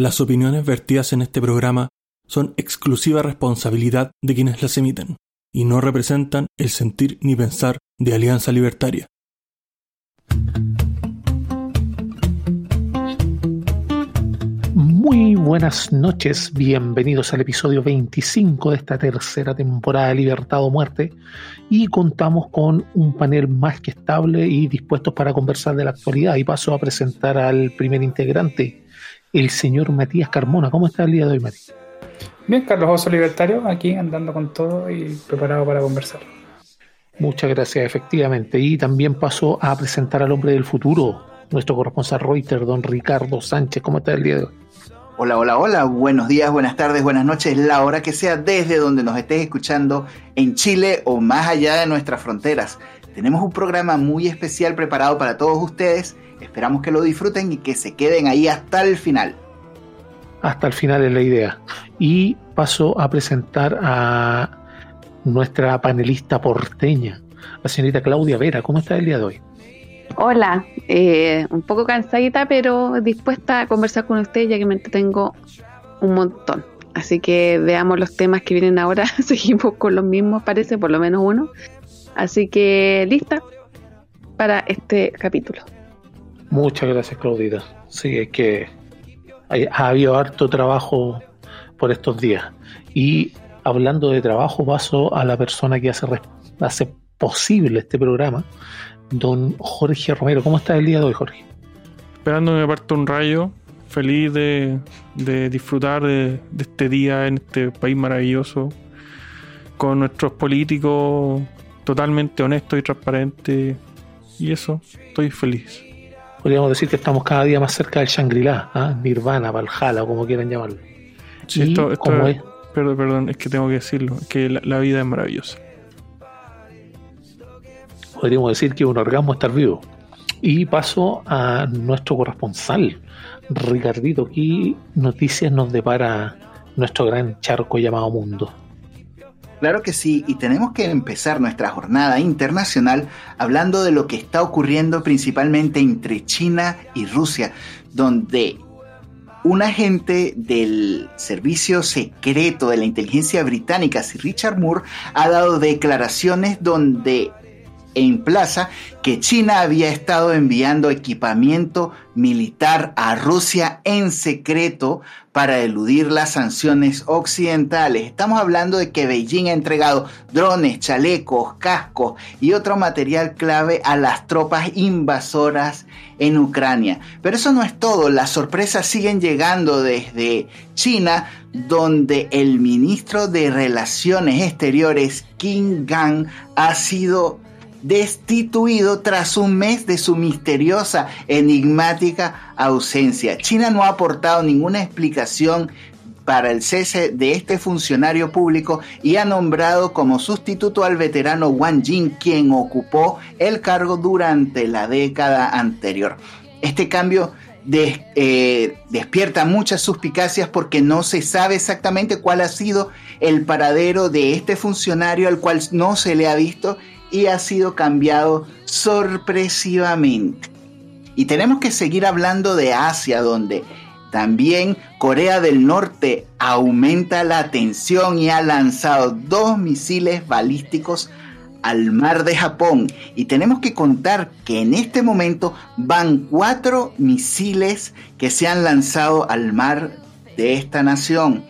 Las opiniones vertidas en este programa son exclusiva responsabilidad de quienes las emiten y no representan el sentir ni pensar de Alianza Libertaria. Muy buenas noches, bienvenidos al episodio 25 de esta tercera temporada de Libertad o Muerte y contamos con un panel más que estable y dispuestos para conversar de la actualidad y paso a presentar al primer integrante, el señor Matías Carmona. ¿Cómo está el día de hoy, Matías? Bien, Carlos Oso Libertario, aquí andando con todo y preparado para conversar. Muchas gracias, efectivamente. Y también paso a presentar al hombre del futuro, nuestro corresponsal Reuters, don Ricardo Sánchez. ¿Cómo está el día de hoy? Hola, hola, hola, buenos días, buenas tardes, buenas noches, la hora que sea desde donde nos estés escuchando en Chile o más allá de nuestras fronteras. Tenemos un programa muy especial preparado para todos ustedes, esperamos que lo disfruten y que se queden ahí hasta el final. Hasta el final es la idea. Y paso a presentar a nuestra panelista porteña, la señorita Claudia Vera. ¿Cómo está el día de hoy? Hola, eh, un poco cansadita, pero dispuesta a conversar con usted ya que me entretengo un montón. Así que veamos los temas que vienen ahora. Seguimos con los mismos, parece, por lo menos uno. Así que lista para este capítulo. Muchas gracias, Claudita. Sí, es que ha habido harto trabajo por estos días. Y hablando de trabajo, paso a la persona que hace, hace posible este programa, don Jorge Romero. ¿Cómo está el día de hoy, Jorge? Esperando que me parta un rayo, feliz de, disfrutar de, este día en este país maravilloso, con nuestros políticos totalmente honestos y transparentes. Y eso, estoy feliz. Podríamos decir que estamos cada día más cerca del Shangri-La, ¿ah? Nirvana, Valhalla, o como quieran llamarlo. Sí, esto, es, Perdón, perdón, es que tengo que decirlo, que la vida es maravillosa podríamos decir que un orgasmo estar vivo. Y paso a nuestro corresponsal, Ricardito, ¿qué noticias nos depara nuestro gran charco llamado mundo? Claro que sí, y tenemos que empezar nuestra jornada internacional hablando de lo que está ocurriendo principalmente entre China y Rusia, donde un agente del servicio secreto de la inteligencia británica, Sir Richard Moore, ha dado declaraciones donde en plaza que China había estado enviando equipamiento militar a Rusia en secreto para eludir las sanciones occidentales. Estamos hablando de que Beijing ha entregado drones, chalecos, cascos y otro material clave a las tropas invasoras en Ucrania. Pero eso no es todo, las sorpresas siguen llegando desde China, donde el ministro de Relaciones Exteriores, Kim Gang, ha sido destituido tras un mes de su misteriosa, enigmática ausencia. China no ha aportado ninguna explicación para el cese de este funcionario público y ha nombrado como sustituto al veterano Wang Jing, quien ocupó el cargo durante la década anterior. Este cambio eh, despierta muchas suspicacias porque no se sabe exactamente cuál ha sido el paradero de este funcionario al cual no se le ha visto y ha sido cambiado sorpresivamente. Y tenemos que seguir hablando de Asia, donde también Corea del Norte aumenta la tensión y ha lanzado dos misiles balísticos al mar de Japón. Y tenemos que contar que en este momento van cuatro misiles que se han lanzado al mar de esta nación.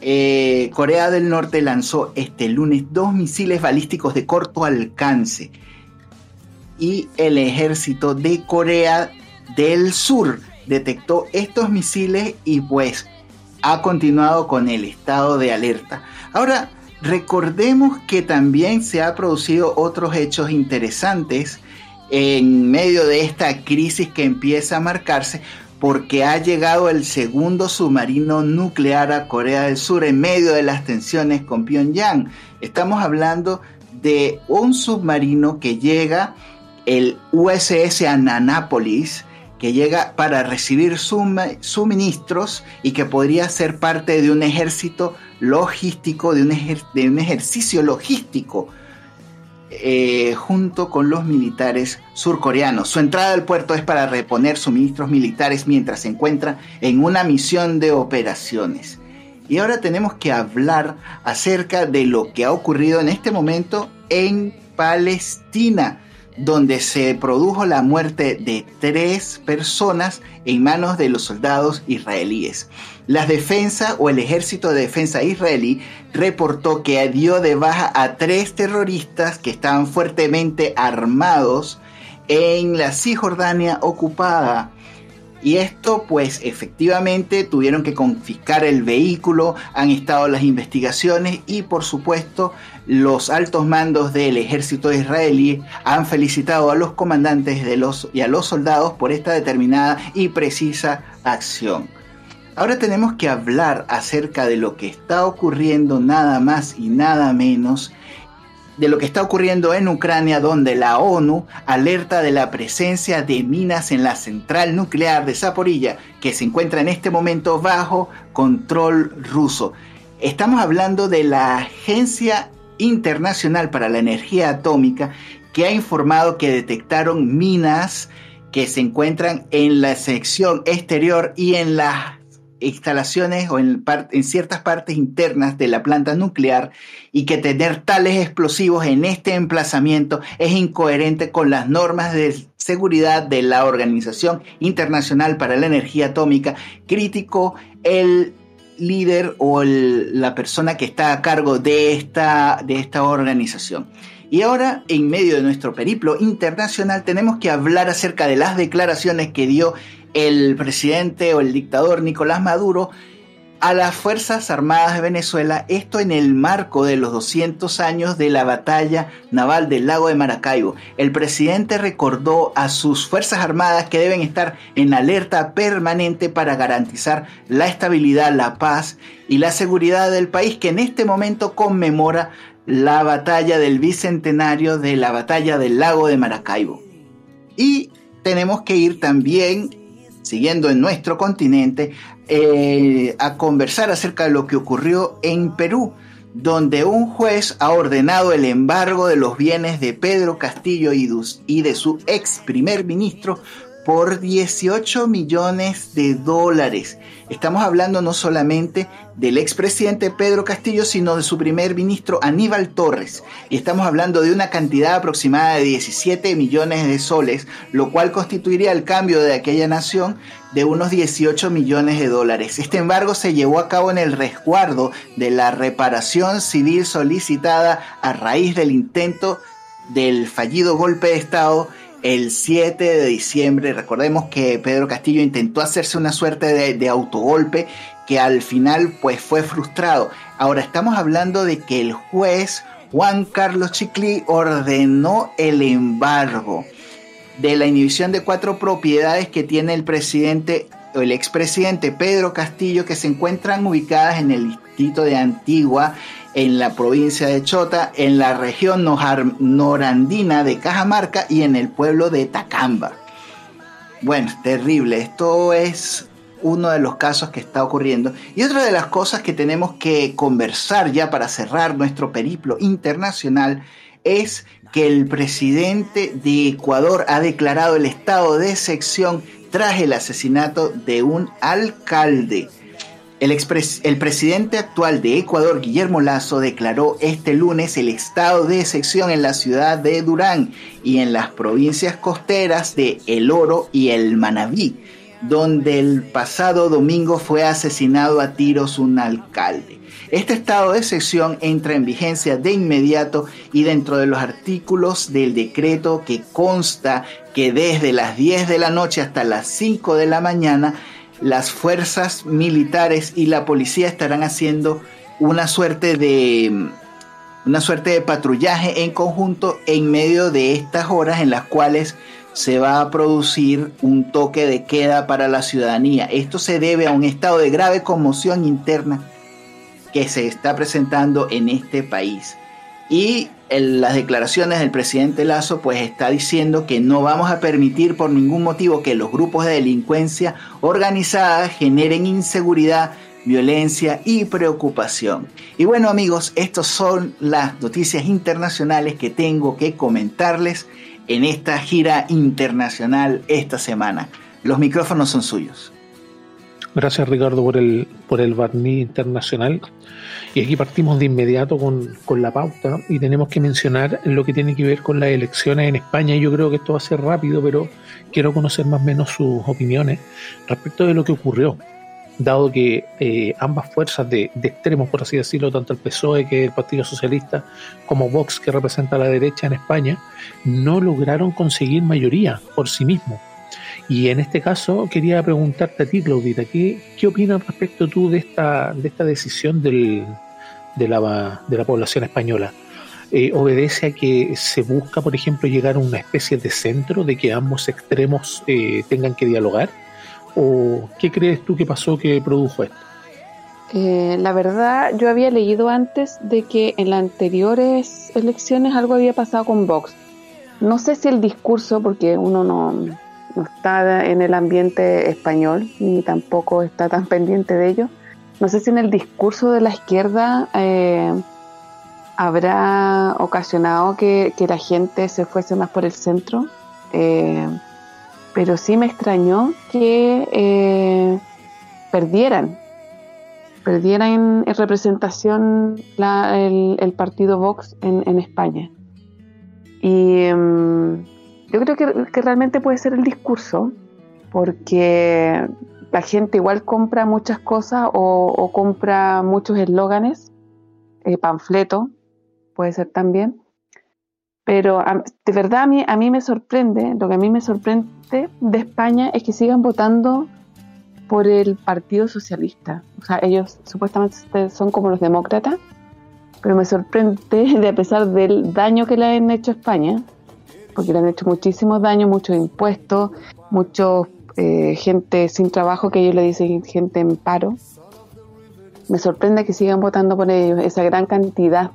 Eh, Corea del Norte lanzó este lunes dos misiles balísticos de corto alcance y el ejército de Corea del Sur detectó estos misiles y pues ha continuado con el estado de alerta. Ahora, recordemos que también se han producido otros hechos interesantes en medio de esta crisis que empieza a marcarse, porque ha llegado el segundo submarino nuclear a Corea del Sur en medio de las tensiones con Pyongyang. Estamos hablando de un submarino que llega, el USS Ananapolis, que llega para recibir suministros y que podría ser parte de un ejército logístico, de un, de un ejercicio logístico eh, junto con los militares surcoreanos. Su entrada al puerto es para reponer suministros militares mientras se encuentra en una misión de operaciones. Y ahora tenemos que hablar acerca de lo que ha ocurrido en este momento en Palestina donde se produjo la muerte de tres personas en manos de los soldados israelíes. La defensa o el ejército de defensa israelí reportó que dio de baja a tres terroristas que estaban fuertemente armados en la Cisjordania ocupada y esto pues efectivamente tuvieron que confiscar el vehículo, han estado las investigaciones y por supuesto los altos mandos del ejército israelí han felicitado a los comandantes de los, y a los soldados por esta determinada y precisa acción. Ahora tenemos que hablar acerca de lo que está ocurriendo nada más y nada menos de lo que está ocurriendo en Ucrania, donde la ONU alerta de la presencia de minas en la central nuclear de Zaporilla, que se encuentra en este momento bajo control ruso. Estamos hablando de la Agencia Internacional para la Energía Atómica, que ha informado que detectaron minas que se encuentran en la sección exterior y en la instalaciones o en, en, ciertas partes internas de la planta nuclear y que tener tales explosivos en este emplazamiento es incoherente con las normas de seguridad de la Organización Internacional para la Energía Atómica, crítico el líder o la persona que está a cargo de esta, de esta organización. Y ahora, en medio de nuestro periplo internacional, tenemos que hablar acerca de las declaraciones que dio el presidente o el dictador Nicolás Maduro a las Fuerzas Armadas de Venezuela, esto en el marco de los 200 años de la batalla naval del lago de Maracaibo. El presidente recordó a sus Fuerzas Armadas que deben estar en alerta permanente para garantizar la estabilidad, la paz y la seguridad del país que en este momento conmemora la batalla del bicentenario de la batalla del lago de Maracaibo. Y tenemos que ir también siguiendo en nuestro continente, eh, a conversar acerca de lo que ocurrió en Perú, donde un juez ha ordenado el embargo de los bienes de Pedro Castillo y de su ex primer ministro por 18 millones de dólares. Estamos hablando no solamente del expresidente Pedro Castillo, sino de su primer ministro Aníbal Torres. Y estamos hablando de una cantidad aproximada de 17 millones de soles, lo cual constituiría el cambio de aquella nación de unos 18 millones de dólares. Este embargo se llevó a cabo en el resguardo de la reparación civil solicitada a raíz del intento del fallido golpe de Estado el 7 de diciembre. Recordemos que Pedro Castillo intentó hacerse una suerte de, autogolpe que al final pues fue frustrado. Ahora estamos hablando de que el juez Juan Carlos Chicli ordenó el embargo de la inhibición de cuatro propiedades que tiene el presidente o el expresidente Pedro Castillo que se encuentran ubicadas en el distrito de Antigua en la provincia de Chota, en la región norandina de Cajamarca y en el pueblo de Tacamba. Bueno, terrible. Esto es uno de los casos que está ocurriendo. Y otra de las cosas que tenemos que conversar ya para cerrar nuestro periplo internacional es que el presidente de Ecuador ha declarado el estado de sección tras el asesinato de un alcalde. El, presidente actual de Ecuador, Guillermo Lazo, declaró este lunes el estado de excepción en la ciudad de Durán y en las provincias costeras de El Oro y el Manabí, donde el pasado domingo fue asesinado a tiros un alcalde. Este estado de excepción entra en vigencia de inmediato y dentro de los artículos del decreto que consta que desde las 10 de la noche hasta las 5 de la mañana las fuerzas militares y la policía estarán haciendo una suerte de una suerte de patrullaje en conjunto en medio de estas horas en las cuales se va a producir un toque de queda para la ciudadanía. Esto se debe a un estado de grave conmoción interna que se está presentando en este país. Y en las declaraciones del presidente Lazo pues está diciendo que no vamos a permitir por ningún motivo que los grupos de delincuencia organizada generen inseguridad violencia y preocupación. Y bueno amigos, estas son las noticias internacionales que tengo que comentarles en esta gira internacional esta semana. Los micrófonos son suyos. Gracias Ricardo por el, por el barniz internacional. Y aquí partimos de inmediato con, con, la pauta y tenemos que mencionar lo que tiene que ver con las elecciones en España. Yo creo que esto va a ser rápido, pero quiero conocer más o menos sus opiniones respecto de lo que ocurrió. Dado que eh, ambas fuerzas de, de, extremos, por así decirlo, tanto el PSOE, que el Partido Socialista, como Vox, que representa a la derecha en España, no lograron conseguir mayoría por sí mismos y en este caso quería preguntarte a ti, Claudita, ¿qué, qué opinas respecto tú de esta, de esta decisión de, la, de la población española? Eh, ¿Obedece a que se busca, por ejemplo, llegar a una especie de centro, de que ambos extremos eh, tengan que dialogar? ¿O qué crees tú que pasó que produjo esto? Eh, la verdad, yo había leído antes de que en las anteriores elecciones algo había pasado con Vox. No sé si el discurso, porque uno no, no está en el ambiente español ni tampoco está tan pendiente de ello. No sé si en el discurso de la izquierda eh, habrá ocasionado que, la gente se fuese más por el centro, eh, pero sí me extrañó que eh, perdieran, perdieran en, representación el, partido Vox en, España. Y. Em, yo creo que, realmente puede ser el discurso, porque la gente igual compra muchas cosas o, compra muchos eslóganes, eh, panfletos, puede ser también. Pero de verdad a mí, a mí me sorprende, lo que a mí me sorprende de España es que sigan votando por el Partido Socialista. O sea, ellos supuestamente son como los demócratas, pero me sorprende de a pesar del daño que le han hecho a España, porque le han hecho muchísimos daños, muchos impuestos, mucha eh, gente sin trabajo, que ellos le dicen gente en paro. Me sorprende que sigan votando por ellos, esa gran cantidad.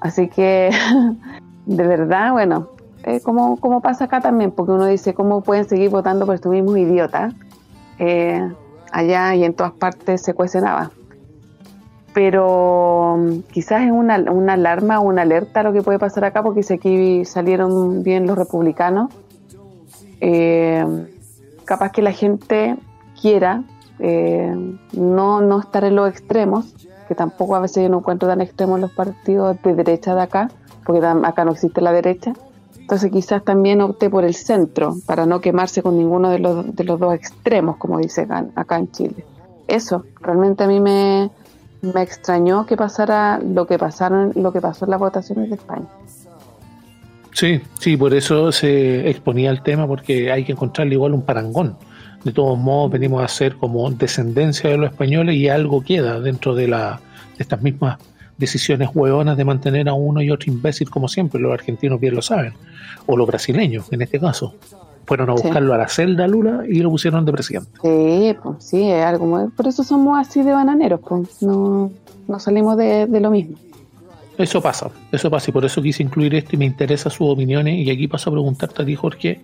Así que, de verdad, bueno, eh, como, pasa acá también, porque uno dice, ¿cómo pueden seguir votando por estos mismos idiotas? Eh, allá y en todas partes se cuece nada pero mm, quizás es una, una alarma una alerta lo que puede pasar acá, porque si aquí salieron bien los republicanos, eh, capaz que la gente quiera eh, no, no estar en los extremos, que tampoco a veces yo no encuentro tan extremos los partidos de derecha de acá, porque acá no existe la derecha. Entonces quizás también opte por el centro, para no quemarse con ninguno de los, de los dos extremos, como dice acá, acá en Chile. Eso, realmente a mí me, me extrañó que pasara lo que pasaron, lo que pasó en las votaciones de España. Sí, sí, por eso se exponía el tema, porque hay que encontrarle igual un parangón. De todos modos, venimos a ser como descendencia de los españoles y algo queda dentro de, la, de estas mismas decisiones hueonas de mantener a uno y otro imbécil como siempre. Los argentinos bien lo saben, o los brasileños en este caso fueron a buscarlo a la celda Lula y lo pusieron de presidente. Sí, pues sí, es algo muy... Por eso somos así de bananeros, pues no, no salimos de, lo mismo. Eso pasa, eso pasa y por eso quise incluir esto y me interesa sus opiniones y aquí paso a preguntarte a ti Jorge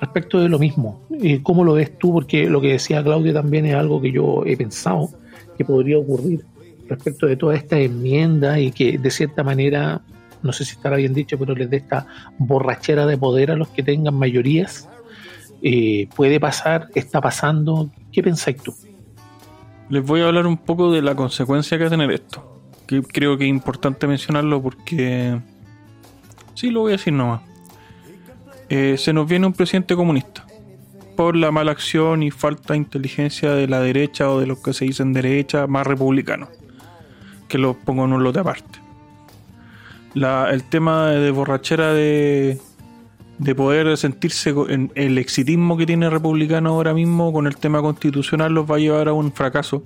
respecto de lo mismo, eh, ¿cómo lo ves tú? Porque lo que decía Claudia también es algo que yo he pensado que podría ocurrir respecto de toda esta enmienda y que de cierta manera, no sé si estará bien dicho, pero les dé esta borrachera de poder a los que tengan mayorías eh, puede pasar, está pasando. ¿Qué pensáis tú? Les voy a hablar un poco de la consecuencia que va a tener esto. Que creo que es importante mencionarlo porque. Sí, lo voy a decir nomás. Eh, se nos viene un presidente comunista por la mala acción y falta de inteligencia de la derecha o de los que se dicen derecha más republicanos. Que lo pongo en un lote aparte. el tema de borrachera de, de poder sentirse en el exitismo que tiene republicano ahora mismo con el tema constitucional los va a llevar a un fracaso,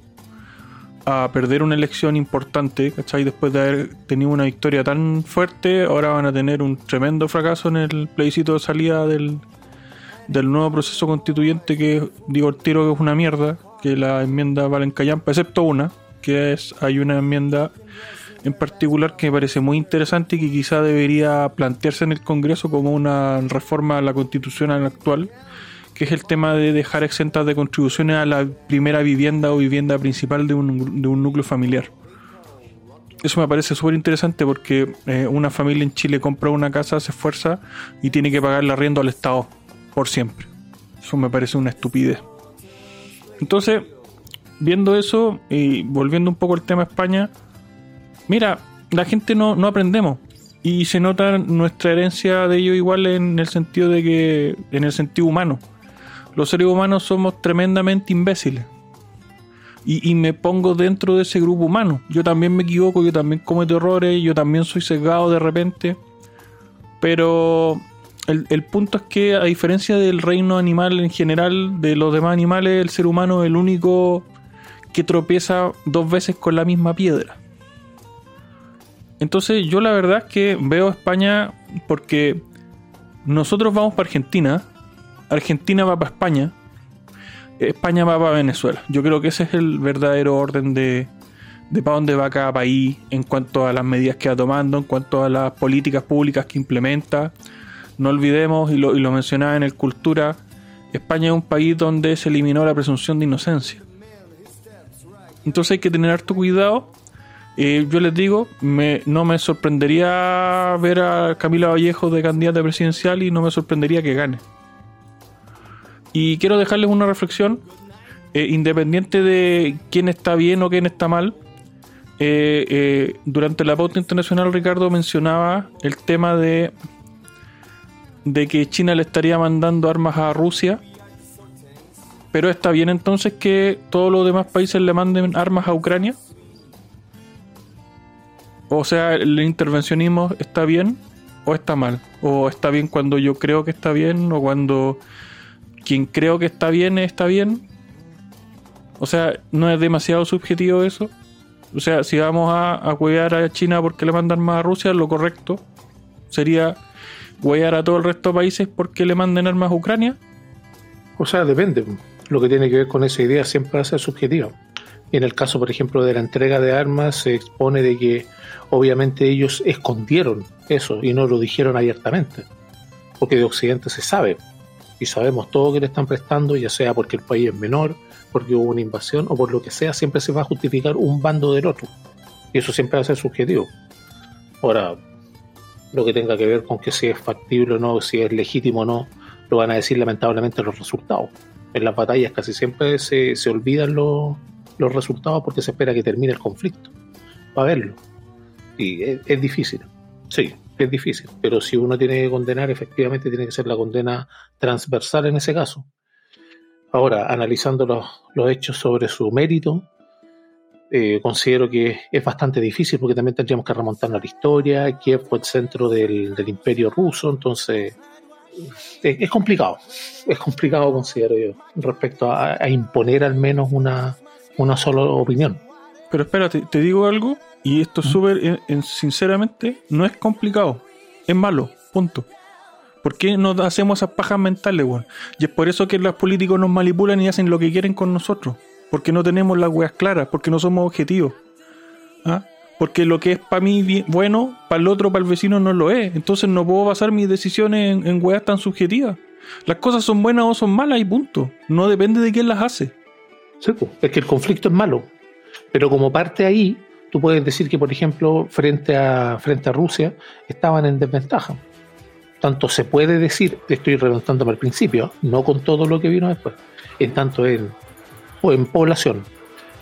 a perder una elección importante, ¿cachai? Después de haber tenido una victoria tan fuerte, ahora van a tener un tremendo fracaso en el plebiscito de salida del, del nuevo proceso constituyente que digo el tiro que es una mierda, que la enmienda valen callampa, excepto una, que es hay una enmienda en particular que me parece muy interesante y que quizá debería plantearse en el Congreso como una reforma a la constitución actual, que es el tema de dejar exentas de contribuciones a la primera vivienda o vivienda principal de un, de un núcleo familiar. Eso me parece súper interesante porque eh, una familia en Chile compra una casa, se esfuerza y tiene que pagar el arriendo al Estado por siempre. Eso me parece una estupidez. Entonces, viendo eso y volviendo un poco al tema España, mira, la gente no, no aprendemos y se nota nuestra herencia de ello igual en el sentido de que, en el sentido humano los seres humanos somos tremendamente imbéciles. Y, me pongo dentro de ese grupo humano. Yo también me equivoco, yo también cometo errores, yo también soy sesgado de repente. Pero el, punto es que a diferencia del reino animal en general, de los demás animales, el ser humano es el único que tropieza dos veces con la misma piedra. Entonces yo la verdad es que veo España porque nosotros vamos para Argentina Argentina va para España, España va para Venezuela. Yo creo que ese es el verdadero orden de, de para dónde va cada país en cuanto a las medidas que va tomando, en cuanto a las políticas públicas que implementa. No olvidemos, y lo, y lo mencionaba en el Cultura, España es un país donde se eliminó la presunción de inocencia. Entonces hay que tener harto cuidado. Yo les digo, me, no me sorprendería ver a Camila Vallejo de candidata presidencial y no me sorprendería que gane. Y quiero dejarles una reflexión, eh, independiente de quién está bien o quién está mal. Eh, eh, durante la pauta internacional Ricardo mencionaba el tema de, de que China le estaría mandando armas a Rusia. Pero está bien entonces que todos los demás países le manden armas a Ucrania. O sea, el intervencionismo está bien o está mal. O está bien cuando yo creo que está bien o cuando quien creo que está bien, está bien. O sea, no es demasiado subjetivo eso. O sea, si vamos a, a huevear a China porque le mandan más a Rusia, lo correcto sería huevear a todo el resto de países porque le manden armas a Ucrania. O sea, depende. Lo que tiene que ver con esa idea siempre va a ser subjetivo. Y en el caso, por ejemplo, de la entrega de armas, se expone de que obviamente ellos escondieron eso y no lo dijeron abiertamente. Porque de Occidente se sabe y sabemos todo que le están prestando, ya sea porque el país es menor, porque hubo una invasión o por lo que sea, siempre se va a justificar un bando del otro. Y eso siempre va a ser subjetivo. Ahora, lo que tenga que ver con que si es factible o no, si es legítimo o no, lo van a decir lamentablemente los resultados. En las batallas casi siempre se, se olvidan los, los resultados porque se espera que termine el conflicto. Para verlo. Y es, difícil. Sí, es difícil, pero si uno tiene que condenar, efectivamente tiene que ser la condena transversal en ese caso. Ahora, analizando los, los hechos sobre su mérito, eh, considero que es bastante difícil porque también tendríamos que remontarnos a la historia, Kiev fue el centro del, del imperio ruso, entonces es, complicado, es complicado considero yo, respecto a, a imponer al menos una, una sola opinión. Pero espérate, te digo algo, y esto es súper, sinceramente, no es complicado. Es malo, punto. ¿Por qué nos hacemos esas pajas mentales, weón? Y es por eso que los políticos nos manipulan y hacen lo que quieren con nosotros. Porque no tenemos las weas claras, porque no somos objetivos. ¿Ah? Porque lo que es para mí bueno, para el otro, para el vecino no lo es. Entonces no puedo basar mis decisiones en, en weas tan subjetivas. Las cosas son buenas o son malas y punto. No depende de quién las hace. Sí, es que el conflicto es malo. Pero como parte ahí, tú puedes decir que, por ejemplo, frente a, frente a Rusia, estaban en desventaja. Tanto se puede decir, estoy remontándome al principio, no con todo lo que vino después, en tanto en, o en población,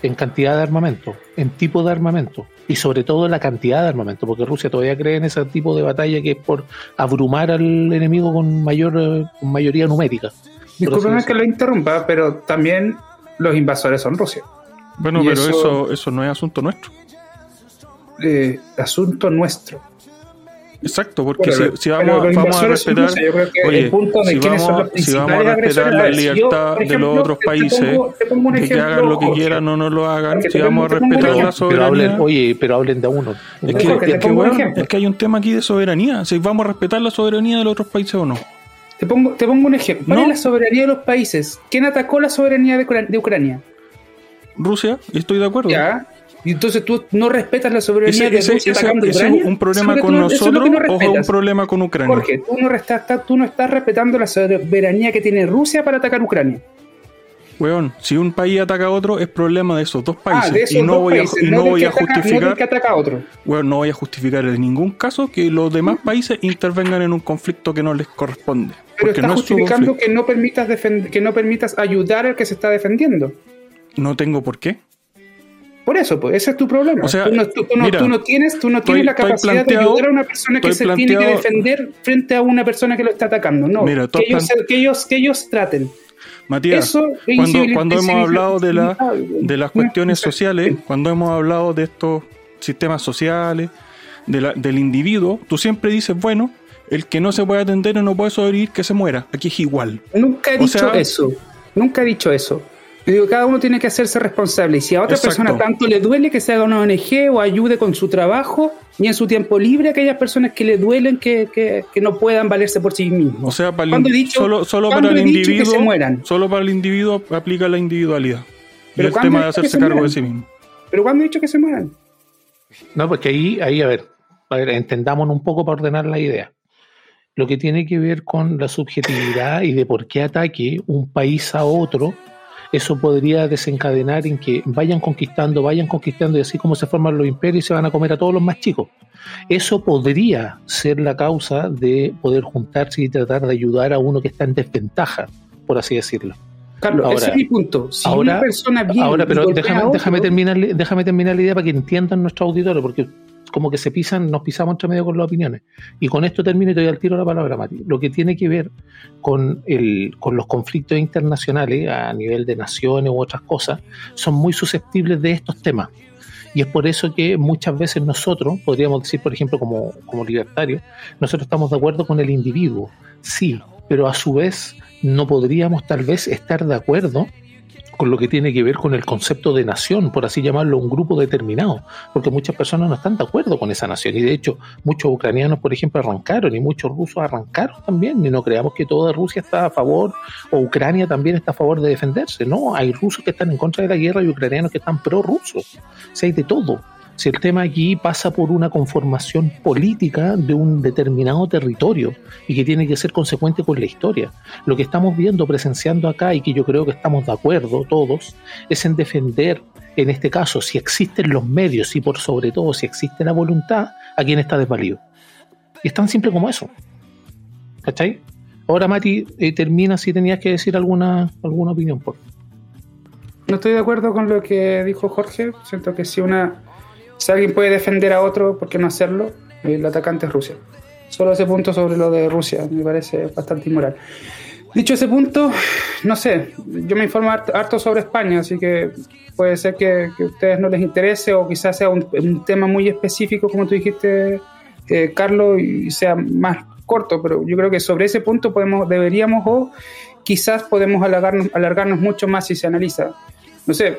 en cantidad de armamento, en tipo de armamento y sobre todo en la cantidad de armamento, porque Rusia todavía cree en ese tipo de batalla que es por abrumar al enemigo con mayor con mayoría numérica. Disculpen que lo interrumpa, pero también los invasores son Rusia. Bueno, pero eso, eso, eso no es asunto nuestro eh, asunto nuestro. Exacto, porque bueno, si, si, vamos, vamos a respetar, oye, el punto de si, vamos, son los si vamos a respetar la libertad yo, de los otros países, te pongo, te pongo de que hagan lo que quieran o no lo hagan, si vamos a respetar la soberanía. Pero hablen, oye, pero hablen de uno. Es que, es, que, bueno, es que hay un tema aquí de soberanía, si vamos a respetar la soberanía de los otros países o no. Te pongo, te pongo un ejemplo. ¿Cuál ¿No? es la soberanía de los países? ¿Quién atacó la soberanía de, de Ucrania? Rusia, estoy de acuerdo. Ya, Y entonces tú no respetas la soberanía Ese, de Rusia ese- atacando ese Ucrania. es un problema con nosotros no o un problema con Ucrania. Jorge, tú no, restas- tú no estás respetando la soberanía que tiene Rusia para atacar Ucrania. Weón, si un país ataca a otro, es problema de esos dos países. ah, de esos y no dos voy países, a, y no voy a ataca- no del justificar, que ataca a otro. weón, no voy a justificar en ningún caso que los demás países intervengan en un conflicto que no les corresponde. Pero porque estás no justificando que no permitas que no permitas ayudar al que se está defendiendo. No tengo por qué. Por eso, pues, ese es tu problema. O sea, tú, no, tú- tú no- mira, tú no tienes, tú no estoy- tienes la capacidad de ayudar a una persona que se tiene que defender frente a una persona que lo está atacando. No, Mira, que, ellos, que, ellos, que ellos traten. Matías, Eso es cuando, cuando hemos hablado de, la, de las cuestiones sociales, cuando hemos hablado de estos sistemas sociales, de la- del individuo, tú siempre dices, bueno, el que no se puede atender o no puede sobrevivir, que se muera. Aquí es igual. Nunca he O dicho sea- eso. Nunca he dicho eso. Yo digo, cada uno tiene que hacerse responsable. Y si a otra Exacto. persona tanto le duele que se haga una ONG o ayude con su trabajo, y en su tiempo libre a aquellas personas que le duelen que, que- que no puedan valerse por sí mismos. O sea, para el ¿Cuándo dicho- solo, solo cuándo para el he dicho que individuo, se mueran? solo para el individuo aplica la individualidad. Y Pero el ¿cuándo tema de hacerse se cargo de sí mismo. Pero cuando he dicho que se mueran. No, porque ahí, ahí a ver, a ver, entendámonos un poco para ordenar la idea. Lo que tiene que ver con la subjetividad y de por qué ataque un país a otro, eso podría desencadenar en que vayan conquistando, vayan conquistando, y así como se forman los imperios y se van a comer a todos los más chicos. Eso podría ser la causa de poder juntarse y tratar de ayudar a uno que está en desventaja, por así decirlo. Carlos, Ahora- ese es mi punto. Si ahora- una persona viene Ahora, pero déjame, otro, déjame, terminar, déjame terminar la idea para que entiendan nuestros auditores, porque como que se pisan, nos pisamos entre medio con las opiniones. Y con esto termino y te doy al tiro la palabra, Mati. Lo que tiene que ver con, el, con los conflictos internacionales a nivel de naciones u otras cosas, son muy susceptibles de estos temas. Y es por eso que muchas veces nosotros, podríamos decir, por ejemplo, como, como libertarios, nosotros estamos de acuerdo con el individuo, sí, pero a su vez no podríamos tal vez estar de acuerdo con lo que tiene que ver con el concepto de nación, por así llamarlo, un grupo determinado, porque muchas personas no están de acuerdo con esa nación. Y de hecho muchos ucranianos, por ejemplo, arrancaron y muchos rusos arrancaron también y no creamos que toda Rusia está a favor o Ucrania también está a favor de defenderse, no, hay rusos que están en contra de la guerra y ucranianos que están pro-rusos, o hay de todo. Si el tema aquí pasa por una conformación política de un determinado territorio y que tiene que ser consecuente con la historia. Lo que estamos viendo, presenciando acá y que yo creo que estamos de acuerdo todos, es en defender, en este caso, si existen los medios y por sobre todo si existe la voluntad, a quien está desvalido. Y es tan simple como eso. ¿Cachai? Ahora, Mati, eh, termina si tenías que decir alguna, alguna opinión. Por. No estoy de acuerdo con lo que dijo Jorge. Siento que si una si alguien puede defender a otro, ¿por qué no hacerlo? El atacante es Rusia. Solo ese punto sobre lo de Rusia me parece bastante inmoral. Dicho ese punto, no sé, yo me informo harto, sobre España, así que puede ser que, a ustedes no les interese o quizás sea un, un tema muy específico, como tú dijiste, eh, Carlos, y sea más corto, pero yo creo que sobre ese punto podemos, deberíamos o quizás podemos alargarnos, alargarnos mucho más si se analiza. No sé,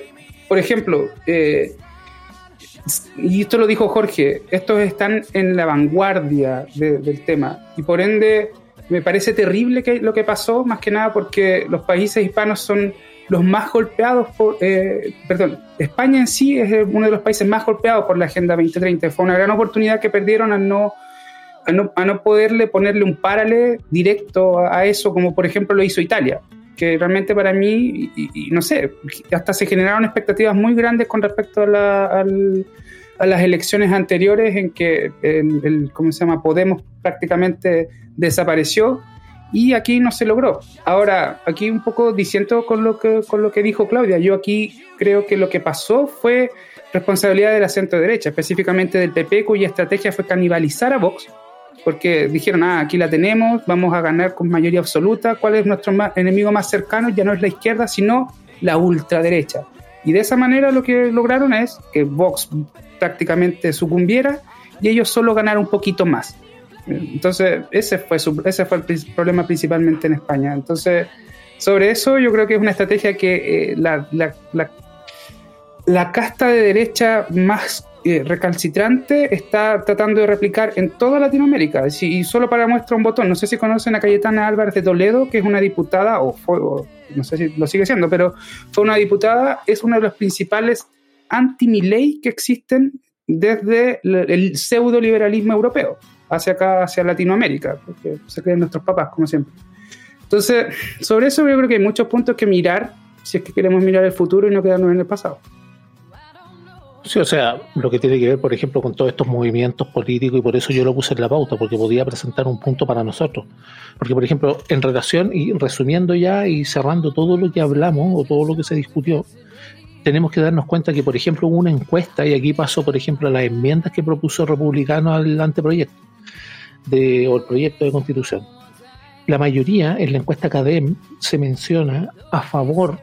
por ejemplo, eh, y esto lo dijo Jorge, estos están en la vanguardia de- del tema y por ende me parece terrible que lo que pasó, más que nada porque los países hispanos son los más golpeados por, eh, perdón, España en sí es uno de los países más golpeados por la Agenda 2030. Fue una gran oportunidad que perdieron al no, a no, no poderle ponerle un paralelo directo a eso, como por ejemplo lo hizo Italia que realmente para mí, y, no sé, hasta se generaron expectativas muy grandes con respecto a, la- las elecciones anteriores en que el, ¿cómo se llama? Podemos prácticamente desapareció y aquí no se logró. Ahora, aquí un poco diciendo con lo que, con lo que dijo Claudia, yo aquí creo que lo que pasó fue responsabilidad de la centro derecha, específicamente del PP, cuya estrategia fue canibalizar a Vox porque dijeron, ah, aquí la tenemos, vamos a ganar con mayoría absoluta, ¿cuál es nuestro ma- enemigo más cercano? Ya no es la izquierda, sino la ultraderecha. Y de esa manera lo que lograron es que Vox prácticamente sucumbiera y ellos solo ganaron un poquito más. Entonces, ese fue, su- ese fue el problema principalmente en España. Entonces, sobre eso yo creo que es una estrategia que eh, la, la- la- la casta de derecha más eh, recalcitrante está tratando de replicar en toda Latinoamérica. Y solo para muestra un botón, no sé si conocen a Cayetana Álvarez de Toledo, que es una diputada, o fue, o no sé si lo sigue siendo, pero fue una diputada, es uno de los principales anti-Milei que existen desde el pseudo liberalismo europeo hacia acá, hacia Latinoamérica, porque se creen nuestros papás, como siempre. Entonces, sobre eso yo creo que hay muchos puntos que mirar si es que queremos mirar el futuro y no quedarnos en el pasado. Sí, o sea, lo que tiene que ver, por ejemplo, con todos estos movimientos políticos, y por eso yo lo puse en la pauta, porque podía presentar un punto para nosotros. Porque, por ejemplo, en relación, y resumiendo ya y cerrando todo lo que hablamos o todo lo que se discutió, tenemos que darnos cuenta que, por ejemplo, hubo una encuesta, y aquí pasó, por ejemplo, las enmiendas que propuso el republicano al anteproyecto de, o el proyecto de constitución. La mayoría en la encuesta CADEM se menciona a favor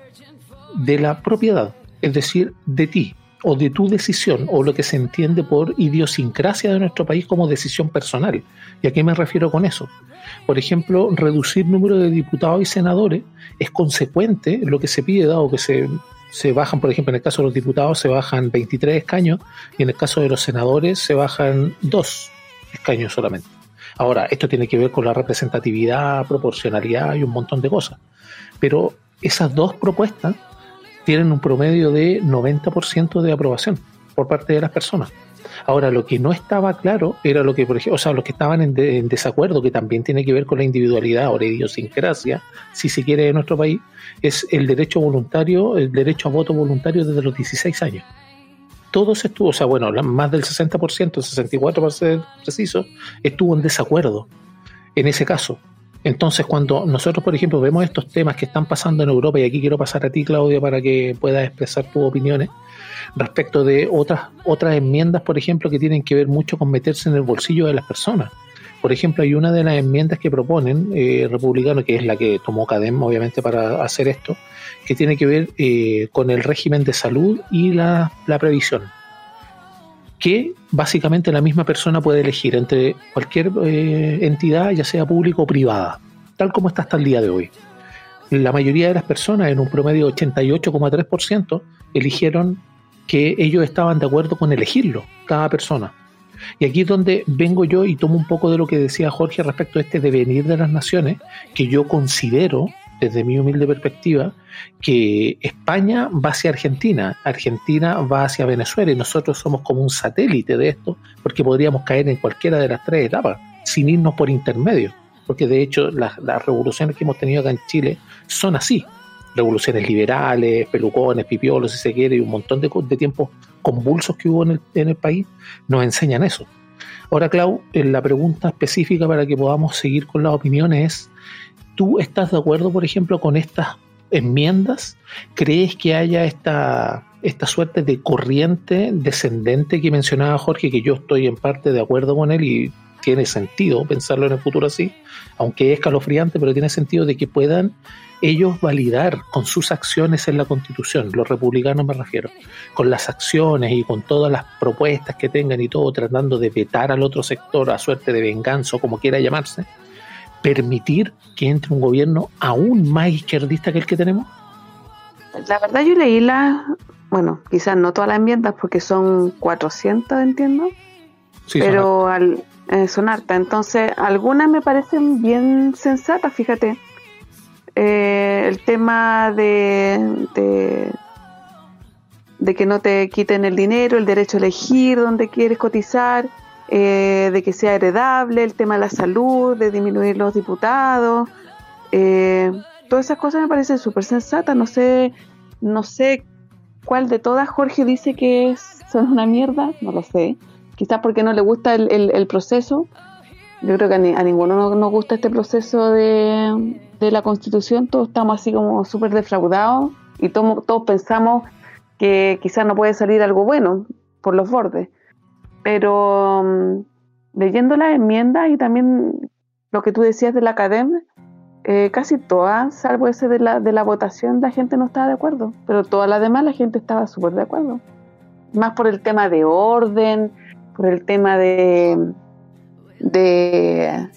de la propiedad, es decir, de ti, o de tu decisión o lo que se entiende por idiosincrasia de nuestro país como decisión personal. ¿Y a qué me refiero con eso? Por ejemplo, reducir número de diputados y senadores es consecuente lo que se pide, dado que se, se bajan, por ejemplo, en el caso de los diputados se bajan 23 escaños y en el caso de los senadores se bajan 2 escaños solamente. Ahora, esto tiene que ver con la representatividad, proporcionalidad y un montón de cosas. Pero esas dos propuestas tienen un promedio de 90% de aprobación por parte de las personas. Ahora, lo que no estaba claro era lo que, por ejemplo, o sea, los que estaban en, desacuerdo, que también tiene que ver con la individualidad o la idiosincrasia, si se quiere, de nuestro país, es el derecho voluntario, el derecho a voto voluntario desde los 16 años. Todos estuvo, o sea, bueno, más del 60%, el 64% para ser preciso, estuvo en desacuerdo en ese caso. Entonces, cuando nosotros, por ejemplo, vemos estos temas que están pasando en Europa, y aquí quiero pasar a ti, Claudia, para que puedas expresar tus opiniones respecto de otras, otras enmiendas, por ejemplo, que tienen que ver mucho con meterse en el bolsillo de las personas. Por ejemplo, hay una de las enmiendas que proponen eh, republicanos, que es la que tomó Cadem, obviamente, para hacer esto, que tiene que ver eh, con el régimen de salud y la, la previsión que básicamente la misma persona puede elegir entre cualquier eh, entidad, ya sea pública o privada, tal como está hasta el día de hoy. La mayoría de las personas, en un promedio de 88,3%, eligieron que ellos estaban de acuerdo con elegirlo, cada persona. Y aquí es donde vengo yo y tomo un poco de lo que decía Jorge respecto a este devenir de las naciones, que yo considero desde mi humilde perspectiva, que España va hacia Argentina, Argentina va hacia Venezuela y nosotros somos como un satélite de esto, porque podríamos caer en cualquiera de las tres etapas, sin irnos por intermedio, porque de hecho las, revoluciones que hemos tenido acá en Chile son así, revoluciones liberales, pelucones, pipiolos, si se quiere, y un montón de, tiempos convulsos que hubo en el, en el país, nos enseñan eso. Ahora, Clau, la pregunta específica para que podamos seguir con las opiniones es, ¿Tú estás de acuerdo, por ejemplo, con estas enmiendas? ¿Crees que haya esta, esta suerte de corriente descendente que mencionaba Jorge, que yo estoy en parte de acuerdo con él y tiene sentido pensarlo en el futuro así, aunque es escalofriante, pero tiene sentido de que puedan ellos validar con sus acciones en la Constitución, los republicanos me refiero, con las acciones y con todas las propuestas que tengan y todo, tratando de vetar al otro sector a suerte de venganza o como quiera llamarse, permitir que entre un gobierno aún más izquierdista que el que tenemos? La verdad yo leí la, bueno, quizás no todas las enmiendas porque son 400, entiendo, pero son, al, eh, son hartas. Entonces, algunas me parecen bien sensatas, fíjate. Eh, el tema de, de, de que no te quiten el dinero, el derecho a elegir dónde quieres cotizar, eh, de que sea heredable, el tema de la salud, de disminuir los diputados. Eh, todas esas cosas me parecen súper sensatas. No sé, no sé cuál de todas Jorge dice que son una mierda, no lo sé. Quizás porque no le gusta el, proceso. Yo creo que a, ninguno nos, gusta este proceso de, la constitución. Todos estamos así como súper defraudados y todos pensamos que quizás no puede salir algo bueno por los bordes. Pero mm, leyendo las enmiendas y también lo que tú decías de la academia, eh, casi todas, salvo ese de la, de la votación, la gente no estaba de acuerdo, pero todas las demás la gente estaba súper de acuerdo. Más por el tema de orden, por el tema de... de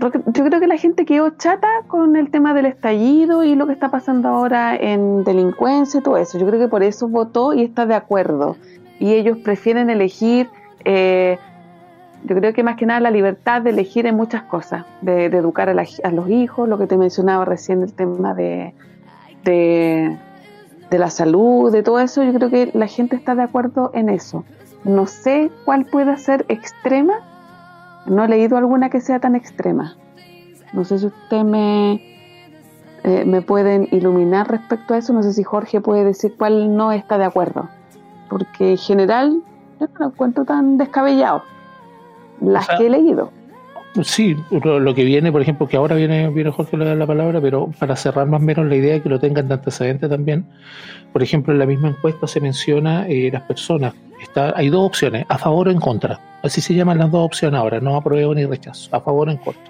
yo creo que la gente quedó chata con el tema del estallido y lo que está pasando ahora en delincuencia y todo eso. Yo creo que por eso votó y está de acuerdo y ellos prefieren elegir, eh, yo creo que más que nada la libertad de elegir en muchas cosas, de, educar a, los hijos, lo que te mencionaba recién, el tema de, de, de la salud, de todo eso, yo creo que la gente está de acuerdo en eso. No sé cuál puede ser extrema, no he leído alguna que sea tan extrema. No sé si usted me, eh, me pueden iluminar respecto a eso, no sé si Jorge puede decir cuál no está de acuerdo, porque en general yo no lo encuentro tan descabellado, las que he leído. Sí, lo, que viene, por ejemplo, que ahora viene, viene Jorge le da la palabra, pero para cerrar más o menos la idea que lo tengan de antecedente también, por ejemplo, en la misma encuesta se menciona eh, las personas, está, hay dos opciones, a favor o en contra, así se llaman las dos opciones ahora, no apruebo ni rechazo, a favor o en contra.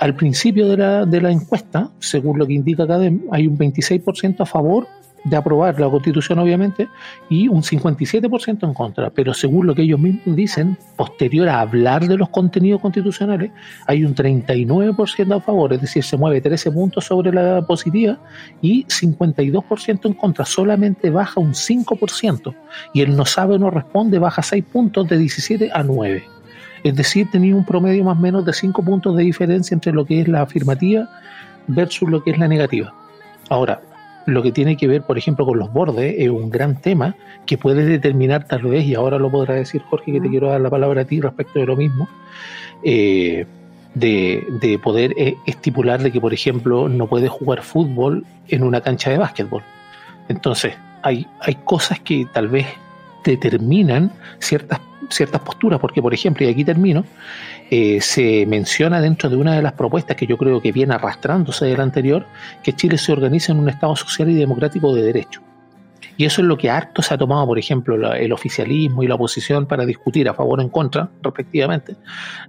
Al principio de la, de la encuesta, según lo que indica acá, hay un 26% a favor de aprobar la constitución, obviamente, y un 57% en contra. Pero según lo que ellos mismos dicen, posterior a hablar de los contenidos constitucionales, hay un 39% a favor, es decir, se mueve 13 puntos sobre la positiva y 52% en contra, solamente baja un 5%. Y el no sabe o no responde baja 6 puntos de 17 a 9. Es decir, tenía un promedio más o menos de 5 puntos de diferencia entre lo que es la afirmativa versus lo que es la negativa. Ahora, lo que tiene que ver, por ejemplo, con los bordes, es un gran tema que puede determinar tal vez, y ahora lo podrá decir Jorge, que te quiero dar la palabra a ti respecto de lo mismo, eh, de, poder eh, estipular de que, por ejemplo, no puede jugar fútbol en una cancha de básquetbol. Entonces, hay, hay cosas que tal vez determinan ciertas, ciertas posturas, porque, por ejemplo, y aquí termino, eh, se menciona dentro de una de las propuestas que yo creo que viene arrastrándose del anterior, que Chile se organiza en un Estado social y democrático de derecho. Y eso es lo que harto se ha tomado, por ejemplo, el oficialismo y la oposición para discutir a favor o en contra, respectivamente,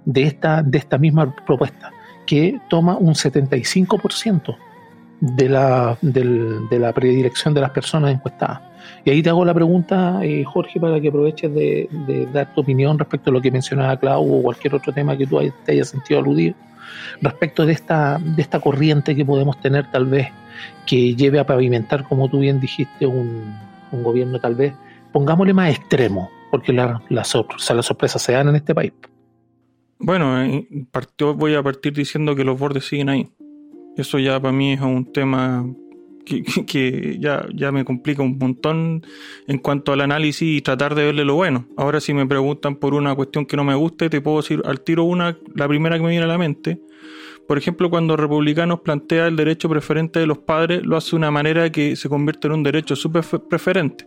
de esta, de esta misma propuesta, que toma un 75% de la, de la predilección de las personas encuestadas. Y ahí te hago la pregunta, eh, Jorge, para que aproveches de, dar tu opinión respecto a lo que mencionaba Clau o cualquier otro tema que tú te hayas sentido aludido, respecto de esta, de esta corriente que podemos tener tal vez que lleve a pavimentar, como tú bien dijiste, un, gobierno tal vez, pongámosle más extremo, porque las la, sorpresas se dan en este país. Bueno, eh, voy a partir diciendo que los bordes siguen ahí. Eso ya para mí es un tema que, ya, ya me complica un montón en cuanto al análisis y tratar de verle lo bueno. Ahora si me preguntan por una cuestión que no me guste, te puedo decir al tiro una, la primera que me viene a la mente. Por ejemplo, cuando Republicanos plantea el derecho preferente de los padres, lo hace de una manera que se convierte en un derecho súper preferente.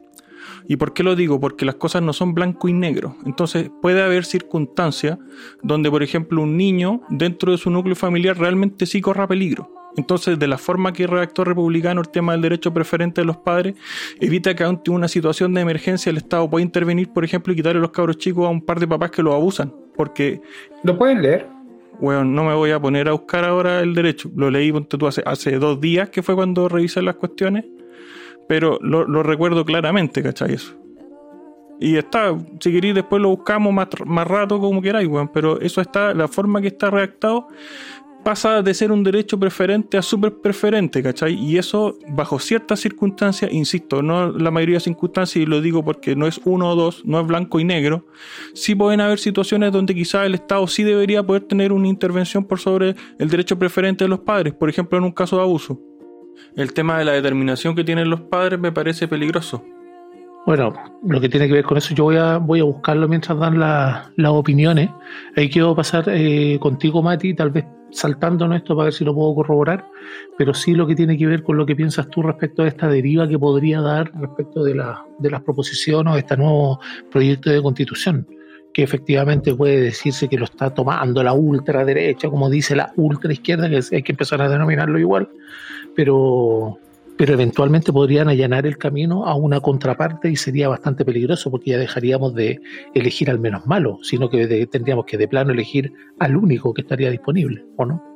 ¿Y por qué lo digo? Porque las cosas no son blanco y negro. Entonces puede haber circunstancias donde, por ejemplo, un niño dentro de su núcleo familiar realmente sí corra peligro. Entonces, de la forma que redactó Republicano el tema del derecho preferente de los padres, evita que ante una situación de emergencia el Estado pueda intervenir, por ejemplo, y quitarle los cabros chicos a un par de papás que los abusan. Porque... ¿Lo pueden leer? Bueno, no me voy a poner a buscar ahora el derecho. Lo leí tú hace, hace dos días que fue cuando revisé las cuestiones, pero lo, recuerdo claramente, ¿cachai? Eso. Y está, si queréis después lo buscamos más, más rato como queráis, weón, pero eso está, la forma que está redactado pasa de ser un derecho preferente a súper preferente, ¿cachai? Y eso bajo ciertas circunstancias, insisto, no la mayoría de circunstancias, y lo digo porque no es uno o dos, no es blanco y negro, sí pueden haber situaciones donde quizás el Estado sí debería poder tener una intervención por sobre el derecho preferente de los padres, por ejemplo en un caso de abuso. El tema de la determinación que tienen los padres me parece peligroso. Bueno, lo que tiene que ver con eso, yo voy a, voy a buscarlo mientras dan las opiniones. Ahí quiero pasar eh, contigo, Mati, tal vez saltándonos esto para ver si lo puedo corroborar, pero sí lo que tiene que ver con lo que piensas tú respecto a esta deriva que podría dar respecto de, la, de las proposiciones o este nuevo proyecto de constitución, que efectivamente puede decirse que lo está tomando la ultraderecha, como dice la ultraizquierda, que hay que empezar a denominarlo igual, pero pero eventualmente podrían allanar el camino a una contraparte y sería bastante peligroso porque ya dejaríamos de elegir al menos malo, sino que tendríamos que de plano elegir al único que estaría disponible, ¿o no?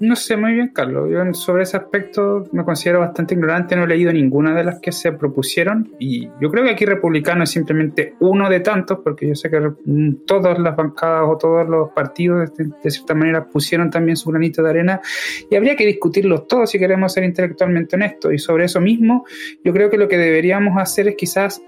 No sé muy bien, Carlos. Yo sobre ese aspecto me considero bastante ignorante, no he leído ninguna de las que se propusieron y yo creo que aquí republicano es simplemente uno de tantos, porque yo sé que mm, todas las bancadas o todos los partidos de, cierta manera pusieron también su granito de arena y habría que discutirlos todos si queremos ser intelectualmente honestos y sobre eso mismo yo creo que lo que deberíamos hacer es quizás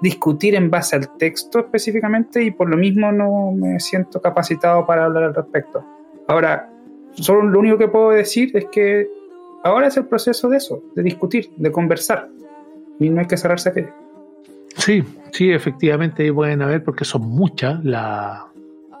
discutir en base al texto específicamente y por lo mismo no me siento capacitado para hablar al respecto. Ahora, Solo lo único que puedo decir es que ahora es el proceso de eso, de discutir, de conversar. Y no hay que cerrarse a aquello. Sí, sí, efectivamente pueden haber, porque son muchas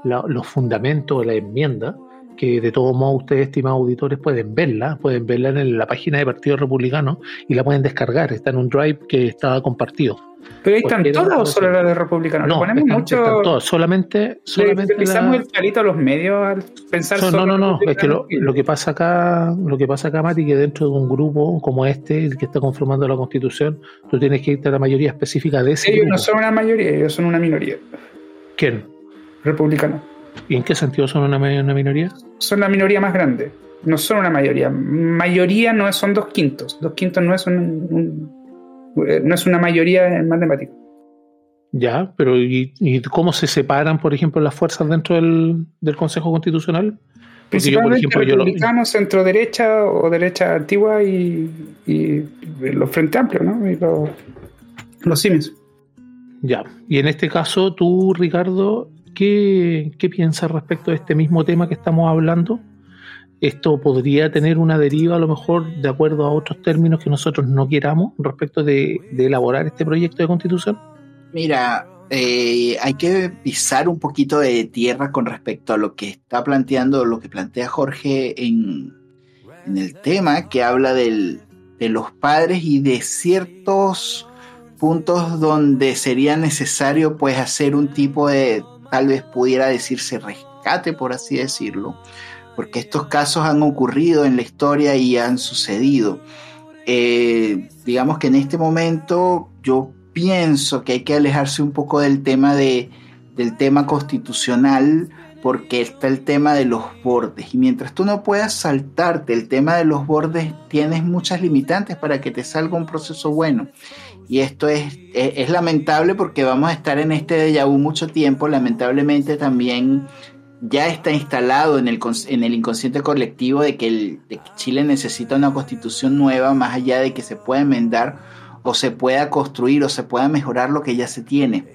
los fundamentos de la enmienda, que de todos modos ustedes, estimados auditores, pueden verla, pueden verla en la página de Partido Republicano y la pueden descargar, está en un drive que está compartido. Pero ahí están todas o solo la de Republicano. No, ponemos están, mucho... están todas, solamente... solamente la... el palito a los medios al pensar no, No, no, no, es que lo, lo, que pasa acá, lo que pasa acá, Mati, que dentro de un grupo como este, el que está conformando la Constitución, tú tienes que irte a la mayoría específica de ese Ellos grupo. no son una mayoría, ellos son una minoría. ¿Quién? Republicano. ¿Y en qué sentido son una, una minoría? Son la minoría más grande. No son una mayoría. Mayoría no son dos quintos. Dos quintos no es un, un eh, no es una mayoría en matemática. Ya, pero ¿y, ¿y, cómo se separan, por ejemplo, las fuerzas dentro del, del Consejo Constitucional? Porque yo, por ejemplo, republicanos, yo lo... centro derecha o derecha antigua y, y los Frente Amplio, ¿no? Y los, los CIMES. Ya, y en este caso, tú, Ricardo, ¿qué, ¿qué piensas respecto de este mismo tema que estamos hablando? esto podría tener una deriva a lo mejor de acuerdo a otros términos que nosotros no queramos respecto de, elaborar este proyecto de constitución? Mira, eh, hay que pisar un poquito de tierra con respecto a lo que está planteando, lo que plantea Jorge en, el tema, que habla de los padres y de ciertos puntos donde sería necesario pues hacer un tipo de, tal vez pudiera decirse rescate, por así decirlo, porque estos casos han ocurrido en la historia y han sucedido. Eh, digamos que en este momento yo pienso que hay que alejarse un poco del tema de, del tema constitucional porque está el tema de los bordes y mientras tú no puedas saltarte el tema de los bordes tienes muchas limitantes para que te salga un proceso bueno y esto es, es, lamentable porque vamos a estar en este déjà vu mucho tiempo lamentablemente también ya está instalado en el, en el inconsciente colectivo de que Chile necesita una constitución nueva más allá de que se pueda enmendar o se pueda construir o se pueda mejorar lo que ya se tiene.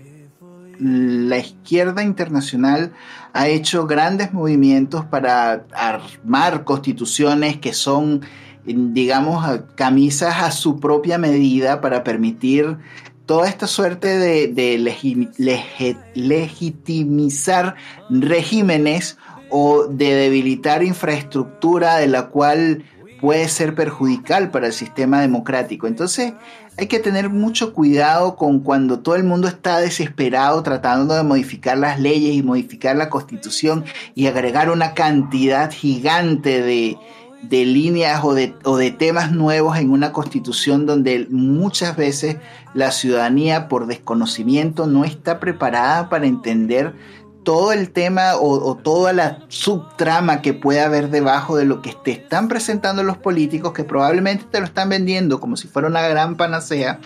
La izquierda internacional ha hecho grandes movimientos para armar constituciones que son, digamos, camisas a su propia medida para permitir toda esta suerte de, de legi, legi, legitimizar regímenes o de debilitar infraestructura de la cual puede ser perjudicial para el sistema democrático. Entonces, hay que tener mucho cuidado con cuando todo el mundo está desesperado tratando de modificar las leyes y modificar la constitución y agregar una cantidad gigante de, de líneas o de, o de, temas nuevos en una constitución donde muchas veces la ciudadanía por desconocimiento no está preparada para entender todo el tema o, toda la subtrama que puede haber debajo de lo que te están presentando los políticos, que probablemente te lo están vendiendo como si fuera una gran panacea,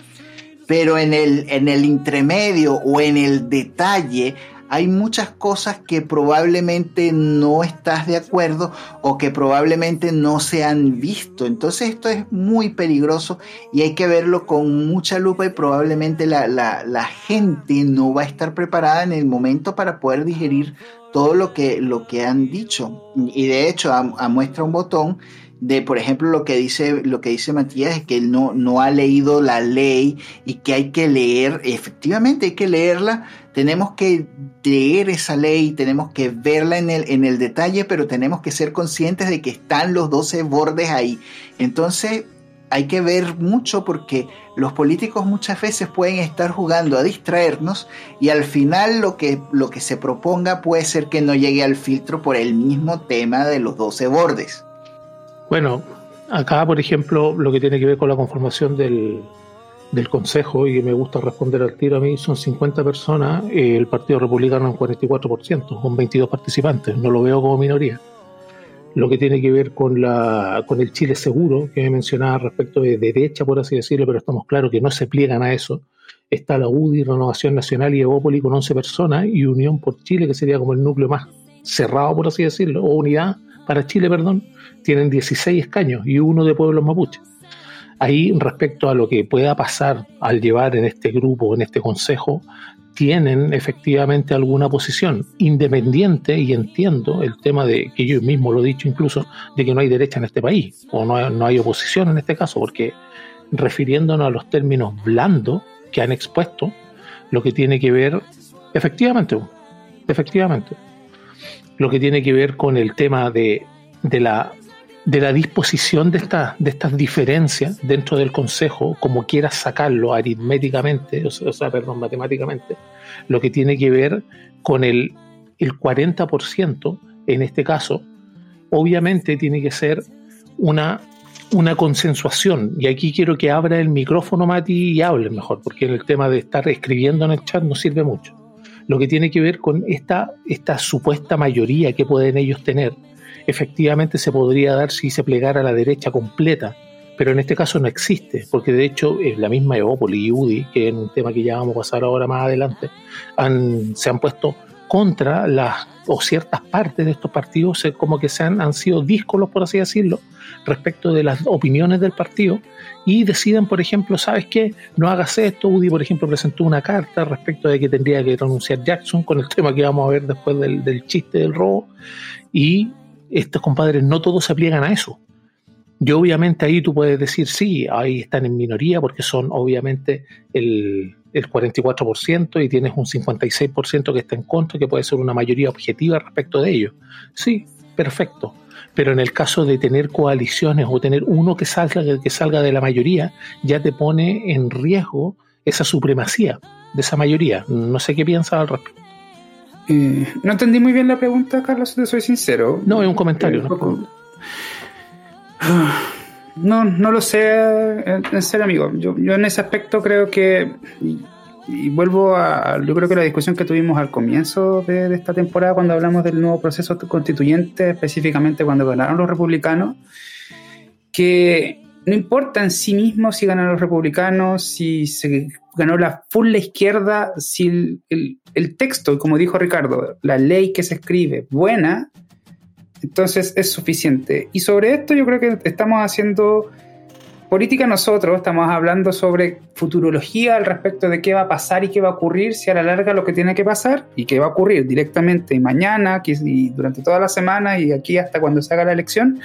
pero en el, en el intermedio o en el detalle hay muchas cosas que probablemente no estás de acuerdo o que probablemente no se han visto. Entonces esto es muy peligroso y hay que verlo con mucha lupa y probablemente la, la, gente no va a estar preparada en el momento para poder digerir todo lo que, lo que han dicho. Y de hecho, a, a muestra un botón, de, por ejemplo, lo que dice, lo que dice Matías es que él no, no ha leído la ley y que hay que leer, efectivamente hay que leerla, tenemos que leer esa ley, tenemos que verla en el, en el detalle, pero tenemos que ser conscientes de que están los 12 bordes ahí. Entonces, hay que ver mucho porque los políticos muchas veces pueden estar jugando a distraernos y al final lo que, lo que se proponga puede ser que no llegue al filtro por el mismo tema de los 12 bordes. Bueno, acá, por ejemplo, lo que tiene que ver con la conformación del, del Consejo, y me gusta responder al tiro a mí, son 50 personas, eh, el Partido Republicano en 44%, con 22 participantes, no lo veo como minoría. Lo que tiene que ver con, la, con el Chile seguro, que me mencionaba respecto de derecha, por así decirlo, pero estamos claros que no se pliegan a eso. Está la UDI, Renovación Nacional y Evópoli con 11 personas, y Unión por Chile, que sería como el núcleo más cerrado, por así decirlo, o Unidad para Chile, perdón, tienen 16 escaños y uno de pueblos mapuches. Ahí respecto a lo que pueda pasar al llevar en este grupo, en este consejo, tienen efectivamente alguna posición independiente y entiendo el tema de que yo mismo lo he dicho incluso de que no hay derecha en este país o no hay, oposición en este caso porque refiriéndonos a los términos blandos que han expuesto lo que tiene que ver efectivamente efectivamente lo que tiene que ver con el tema de, de la de la disposición de, esta, de estas diferencias dentro del Consejo, como quieras sacarlo aritméticamente, o sea, perdón, matemáticamente, lo que tiene que ver con el, el 40%, en este caso, obviamente tiene que ser una, una consensuación. Y aquí quiero que abra el micrófono, Mati, y hable mejor, porque el tema de estar escribiendo en el chat no sirve mucho. Lo que tiene que ver con esta, esta supuesta mayoría que pueden ellos tener efectivamente se podría dar si se plegara la derecha completa, pero en este caso no existe, porque de hecho es la misma Eópolis y UDI, que es un tema que ya vamos a pasar ahora más adelante, han, se han puesto contra las o ciertas partes de estos partidos como que se han, han sido díscolos, por así decirlo, respecto de las opiniones del partido y deciden, por ejemplo, ¿sabes qué? No hagas esto. UDI, por ejemplo, presentó una carta respecto de que tendría que renunciar Jackson con el tema que vamos a ver después del, del chiste del robo y estos compadres no todos se pliegan a eso. Yo obviamente ahí tú puedes decir, sí, ahí están en minoría porque son obviamente el, el 44% y tienes un 56% que está en contra, que puede ser una mayoría objetiva respecto de ello. Sí, perfecto. Pero en el caso de tener coaliciones o tener uno que salga, que salga de la mayoría, ya te pone en riesgo esa supremacía de esa mayoría. No sé qué piensas al respecto. Eh, no entendí muy bien la pregunta, Carlos, te soy sincero. No, es un comentario. Eh, ¿no? no, no lo sé, en serio, amigo. Yo, yo en ese aspecto creo que, y, y, vuelvo a, yo creo que la discusión que tuvimos al comienzo de, de, esta temporada, cuando hablamos del nuevo proceso constituyente, específicamente cuando ganaron los republicanos, que no importa en sí mismo si ganan los republicanos, si se ganó la full izquierda, si el texto, como dijo Ricardo, la ley que se escribe buena, entonces es suficiente. Y sobre esto yo creo que estamos haciendo política nosotros, estamos hablando sobre futurología al respecto de qué va a pasar y qué va a ocurrir si a la larga lo que tiene que pasar y qué va a ocurrir directamente mañana y durante toda la semana y aquí hasta cuando se haga la elección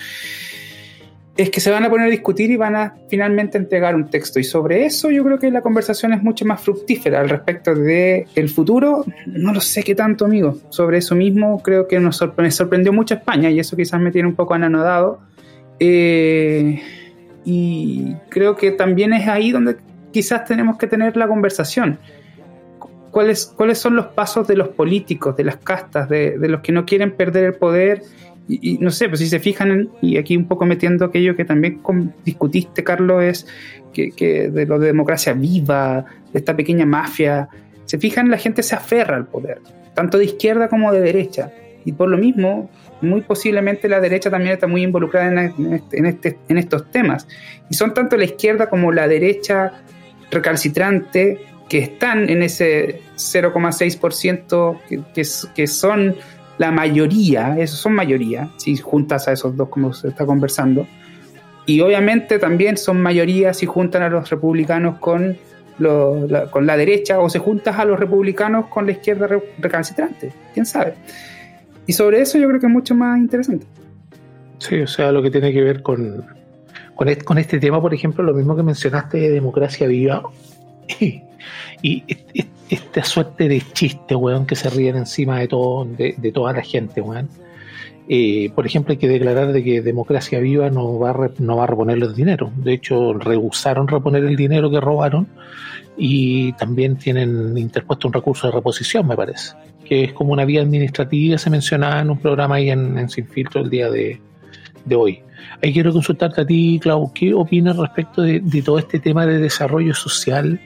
es que se van a poner a discutir y van a finalmente entregar un texto. Y sobre eso yo creo que la conversación es mucho más fructífera al respecto de el futuro. No lo sé qué tanto, amigo. Sobre eso mismo creo que nos sorpre sorprendió mucho España y eso quizás me tiene un poco anonadado. Eh, y creo que también es ahí donde quizás tenemos que tener la conversación. ¿Cuáles, cuáles son los pasos de los políticos, de las castas, de, de los que no quieren perder el poder y, y, no sé, pues si se fijan, en, y aquí un poco metiendo aquello que también discutiste, Carlos, es que, que, de lo de democracia viva, de esta pequeña mafia, se fijan, la gente se aferra al poder, tanto de izquierda como de derecha. Y por lo mismo, muy posiblemente la derecha también está muy involucrada en, este, en, este, en estos temas. Y son tanto la izquierda como la derecha recalcitrante que están en ese 0,6% que, que, que son la mayoría, esos son mayoría, si juntas a esos dos como se está conversando, y obviamente también son mayoría si juntan a los republicanos con, lo, la, con la derecha o se juntas a los republicanos con la izquierda recalcitrante, quién sabe. Y sobre eso yo creo que es mucho más interesante. Sí, o sea, lo que tiene que ver con, con, este, con este tema, por ejemplo, lo mismo que mencionaste de democracia viva, y, y esta suerte de chiste, weón, que se ríen encima de todo, de, de toda la gente, weón. Eh, por ejemplo, hay que declarar de que Democracia Viva no va, a re, no va a reponer el dinero. De hecho, rehusaron reponer el dinero que robaron y también tienen interpuesto un recurso de reposición, me parece, que es como una vía administrativa, se mencionaba en un programa ahí en, en Sin Filtro el día de, hoy. Ahí quiero consultarte a ti, Clau, ¿qué opinas respecto de todo este tema de desarrollo social?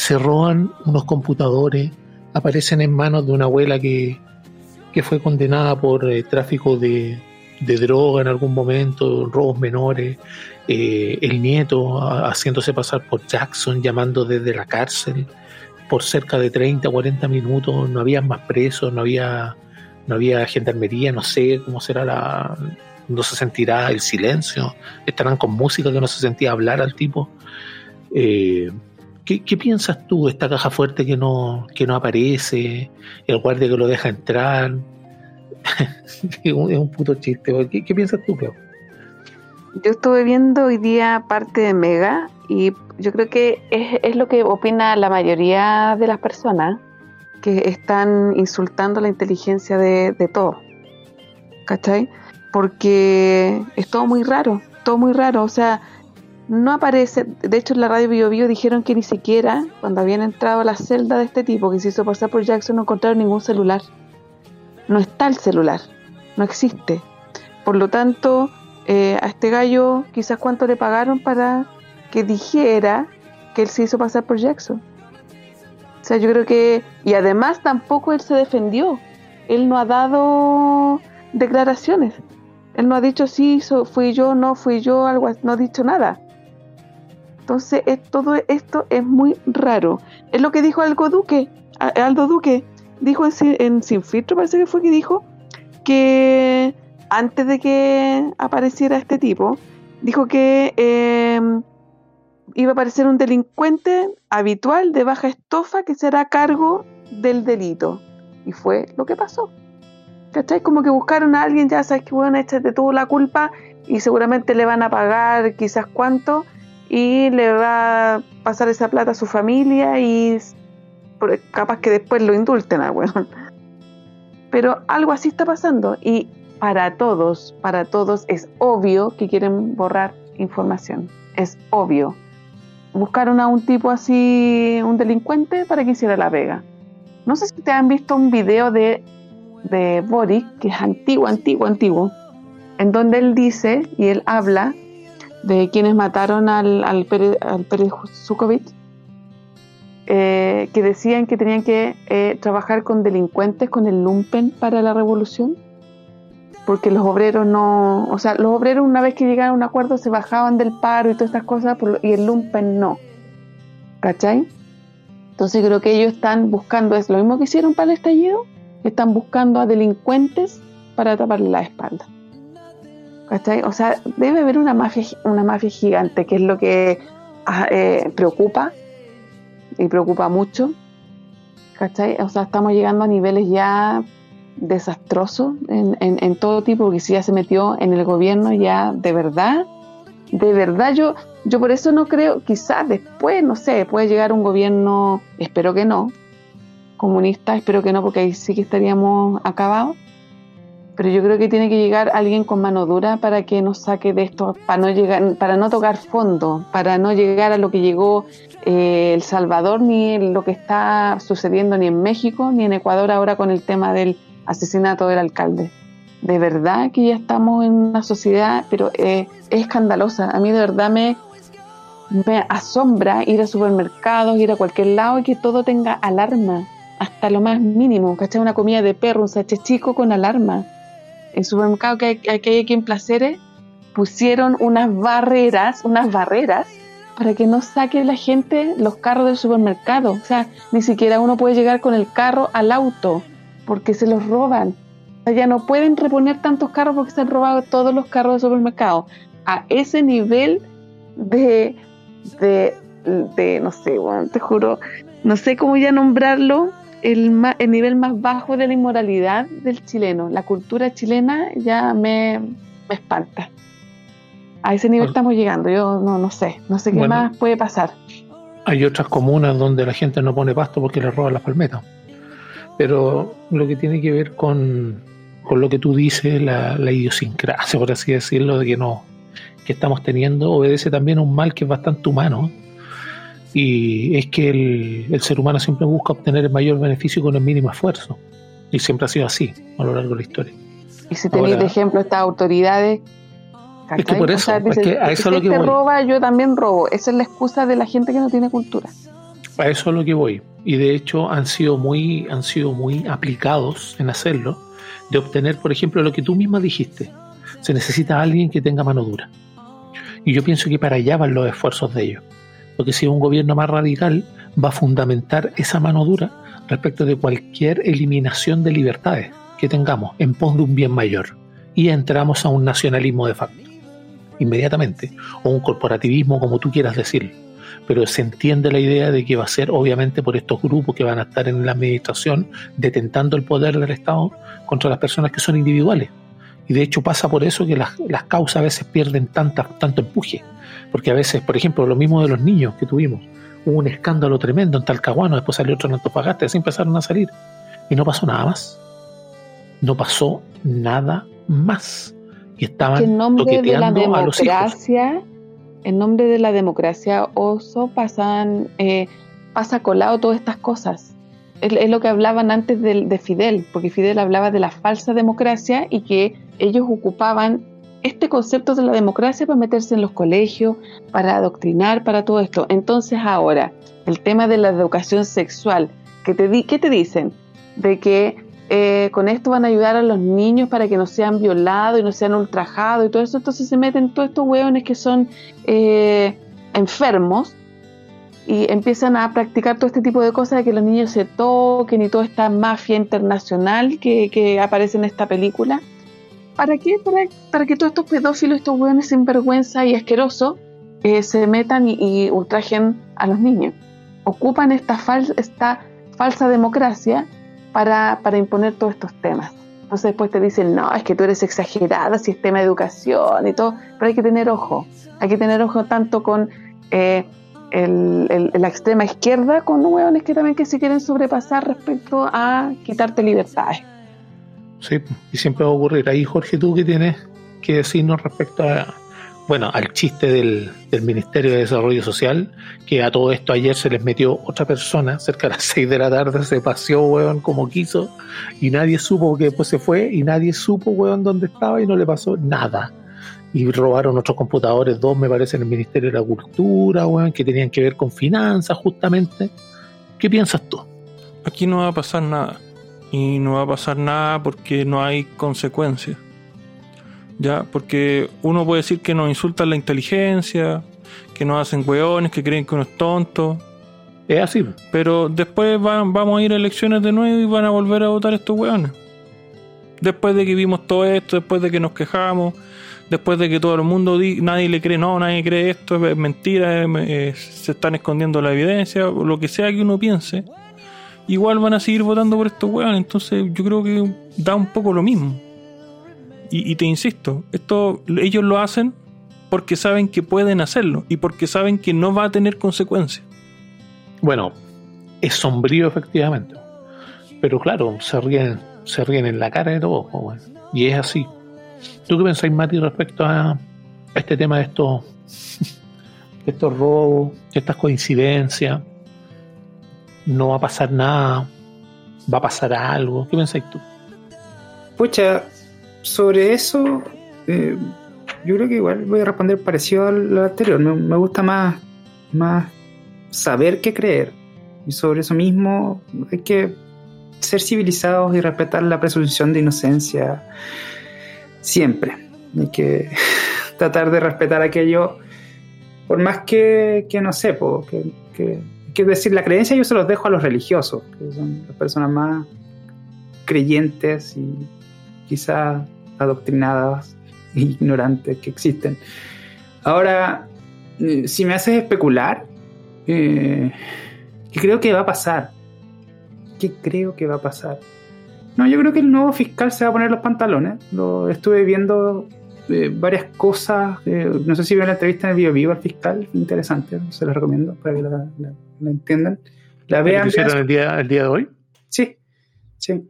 Se roban unos computadores, aparecen en manos de una abuela que, que fue condenada por eh, tráfico de, de, droga en algún momento, robos menores, eh, el nieto haciéndose pasar por Jackson, llamando desde la cárcel por cerca de 30, 40 minutos, no había más presos, no había, no había gendarmería, no sé cómo será la, no se sentirá el silencio, estarán con música que no se sentía hablar al tipo. Eh, ¿qué, piensas tú esta caja fuerte que no, que no aparece, el guardia que lo deja entrar? es un puto chiste. ¿Qué, qué piensas tú, Clau? Yo estuve viendo hoy día parte de Mega y yo creo que es, es lo que opina la mayoría de las personas que están insultando la inteligencia de, de todo. ¿Cachai? Porque es todo muy raro, todo muy raro. O sea, no aparece. De hecho, en la radio Bio, dijeron que ni siquiera cuando habían entrado a la celda de este tipo que se hizo pasar por Jackson no encontraron ningún celular. No está el celular, no existe. Por lo tanto, eh, a este gallo quizás cuánto le pagaron para que dijera que él se hizo pasar por Jackson. O sea, yo creo que... Y además tampoco él se defendió. Él no ha dado declaraciones. Él no ha dicho sí, fui yo, no fui yo, algo no ha dicho nada. Entonces, todo esto es muy raro. Es lo que dijo Aldo Duque. Aldo Duque dijo en, Sin Filtro, parece que fue que dijo que antes de que apareciera este tipo, dijo que em, iba a aparecer un delincuente habitual de baja estofa que será cargo del delito. Y fue lo que pasó. ¿Cachai? Como que buscaron a alguien, ya sabes que bueno, échate tú la culpa y seguramente le van a pagar quizás cuánto y le va a pasar esa plata a su familia y capaz que después lo indulten a weón. Pero algo así está pasando y para todos, para todos es obvio que quieren borrar información. Es obvio. Buscaron a un tipo así, un delincuente, para que hiciera la vega. No sé si te han visto un video de, de Boris, que es antiguo, antiguo, antiguo, en donde él dice y él habla de quienes mataron al, al Pérez, al eh, que decían que tenían que eh, trabajar con delincuentes, con el lumpen para la revolución porque los obreros no, o sea, los obreros una vez que llegaron a un acuerdo se bajaban del paro y todas estas cosas y el lumpen no. ¿Cachai? Entonces creo que ellos están buscando, es lo mismo que hicieron para el estallido, están buscando a delincuentes para taparle la espalda. ¿Cachai? O sea, debe haber una mafia, una mafia gigante, que es lo que ah, eh, preocupa y preocupa mucho. ¿Cachai? O sea, estamos llegando a niveles ya desastroso en, en, todo tipo, porque si ya se metió en el gobierno ya de verdad, de verdad yo, yo por eso no creo, quizás después, no sé, puede llegar un gobierno, espero que no, comunista, espero que no, porque ahí sí que estaríamos acabados, pero yo creo que tiene que llegar alguien con mano dura para que nos saque de esto, para no llegar, para no tocar fondo, para no llegar a lo que llegó eh, El Salvador, ni lo que está sucediendo ni en México, ni en Ecuador ahora con el tema del asesinato del alcalde. De verdad que ya estamos en una sociedad, pero es escandalosa. A mí de verdad me, asombra ir a supermercados, ir a cualquier lado y que todo tenga alarma, hasta lo más mínimo. ¿Cachai? Una comida de perro, un sache chico con alarma. En supermercado que hay, que hay aquí en Placeres pusieron unas barreras, unas barreras para que no saque la gente los carros del supermercado. O sea, ni siquiera uno puede llegar con el carro al auto porque se los roban. ya no pueden reponer tantos carros porque se han robado todos los carros de supermercado. A ese nivel de, de, no sé, te juro, no sé cómo ya nombrarlo, el, el nivel más bajo de la inmoralidad del chileno. La cultura chilena ya me, espanta. A ese nivel estamos llegando, yo no, no sé, no sé qué más puede pasar. Hay otras comunas donde la gente no pone pasto porque le roban las palmetas. Pero lo que tiene que ver con, lo que tú dices, la, idiosincrasia, por así decirlo, de que no que estamos teniendo, obedece también a un mal que es bastante humano. Y es que el, ser humano siempre busca obtener el mayor beneficio con el mínimo esfuerzo. Y siempre ha sido así a lo largo de la historia. Y si tenéis de ejemplo estas autoridades es que por eso, es que a eso es lo que voy. roba, yo también robo. Esa es la excusa de la gente que no tiene cultura. A eso es lo que voy y de hecho han sido muy, han sido muy aplicados en hacerlo, de obtener, por ejemplo, lo que tú misma dijiste. Se necesita alguien que tenga mano dura. Y yo pienso que para allá van los esfuerzos de ellos. Porque si un gobierno más radical va a fundamentar esa mano dura respecto de cualquier eliminación de libertades que tengamos en pos de un bien mayor. y entramos a un nacionalismo de facto, inmediatamente, o un corporativismo, como tú quieras decirlo. Pero se entiende la idea de que va a ser, obviamente, por estos grupos que van a estar en la administración detentando el poder del Estado contra las personas que son individuales. Y de hecho pasa por eso que las, las causas a veces pierden tanta, tanto empuje. Porque a veces, por ejemplo, lo mismo de los niños que tuvimos. Hubo un escándalo tremendo en Talcahuano, después salió otro en Antofagasta, así empezaron a salir. Y no pasó nada más. No pasó nada más. Y estaban en nombre de la a los hijos. democracia, en nombre de la democracia, oso, pasan, eh, pasa colado todas estas cosas. Es, es lo que hablaban antes de, de Fidel, porque Fidel hablaba de la falsa democracia y que ellos ocupaban este concepto de la democracia para meterse en los colegios, para adoctrinar, para todo esto. Entonces ahora, el tema de la educación sexual, ¿qué te, ¿qué te dicen? De que eh, con esto van a ayudar a los niños para que no sean violados y no sean ultrajados y todo eso, entonces se meten todos estos hueones que son eh, enfermos y empiezan a practicar todo este tipo de cosas de que los niños se toquen y toda esta mafia internacional que, que aparece en esta película. ¿Para qué? Para, para que todos estos pedófilos, estos hueones sinvergüenza y asquerosos eh, se metan y, ultrajen a los niños. Ocupan esta, fal esta falsa democracia para, para, imponer todos estos temas. Entonces después te dicen, no, es que tú eres exagerada, sistema de educación y todo, pero hay que tener ojo, hay que tener ojo tanto con eh, la extrema izquierda, con hueones que también que se quieren sobrepasar respecto a quitarte libertades. Sí, y siempre va a ocurrir. Ahí, Jorge, tú qué tienes que decirnos respecto a, bueno, al chiste del, del, Ministerio de Desarrollo Social, que a todo esto ayer se les metió otra persona, cerca de las 6 de la tarde, se paseó, weón, como quiso, y nadie supo que después se fue, y nadie supo, weón, dónde estaba, y no le pasó nada. Y robaron otros computadores, dos me parece, en el Ministerio de la Cultura, weón, que tenían que ver con finanzas, justamente. ¿Qué piensas tú? Aquí no va a pasar nada y no va a pasar nada porque no hay consecuencias. Ya, porque uno puede decir que nos insultan la inteligencia, que nos hacen hueones, que creen que uno es tonto. Es así. Pero después van, vamos a ir a elecciones de nuevo y van a volver a votar estos hueones. Después de que vimos todo esto, después de que nos quejamos, después de que todo el mundo, di, nadie le cree, no, nadie cree esto, es mentira, es, se están escondiendo la evidencia, lo que sea que uno piense igual van a seguir votando por estos weones. Entonces yo creo que da un poco lo mismo. Y, te insisto, esto ellos lo hacen porque saben que pueden hacerlo y porque saben que no va a tener consecuencias. Bueno, es sombrío efectivamente. Pero claro, se ríen, se ríen en la cara de todo. Bueno, y es así. ¿Tú qué pensáis, Mati, respecto a este tema de estos, estos robos, estas coincidencias? No va a pasar nada, va a pasar algo. ¿Qué pensáis tú? Pucha, sobre eso, eh, yo creo que igual voy a responder parecido a lo anterior. Me, me, gusta más, más saber que creer. Y sobre eso mismo hay que ser civilizados y respetar la presunción de inocencia siempre. Hay que tratar de respetar aquello, por más que, que no que, que quiero decir, la creencia yo se los dejo a los religiosos, que son las personas más creyentes y quizá adoctrinadas e ignorantes que existen. Ahora, eh, si me haces especular, eh, ¿qué creo que va a pasar? ¿Qué creo que va a pasar? No, yo creo que el nuevo fiscal se va a poner los pantalones. Lo estuve viendo eh, varias cosas. Eh, no sé si vieron la entrevista en el video vivo al fiscal. Interesante, se los recomiendo para que la, la, la entiendan. La vean. hicieron el día, el día de hoy? Sí, sí.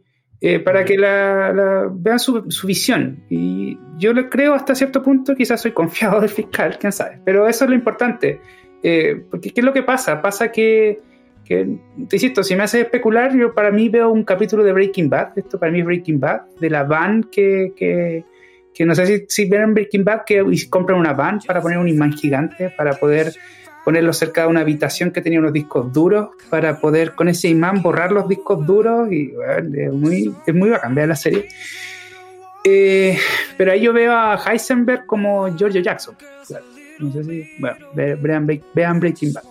Eh, para que la, la vean su, su, visión. Y yo le creo hasta cierto punto, quizás soy confiado del fiscal, quién sabe. Pero eso es lo importante. Eh, porque, ¿qué es lo que pasa? Pasa que, que, te insisto, si me haces especular, yo para mí veo un capítulo de Breaking Bad. Esto para mí es Breaking Bad, de la van que, que, que no sé si, si vieron Breaking Bad, que compran una van para poner un imán gigante, para poder ponerlo cerca de una habitación que tenía unos discos duros para poder con ese imán borrar los discos duros y bueno, es, muy, es muy bacán ver la serie. Eh, pero ahí yo veo a Heisenberg como Giorgio Jackson. Claro. No sé si, bueno, vean, vean Breaking Bad.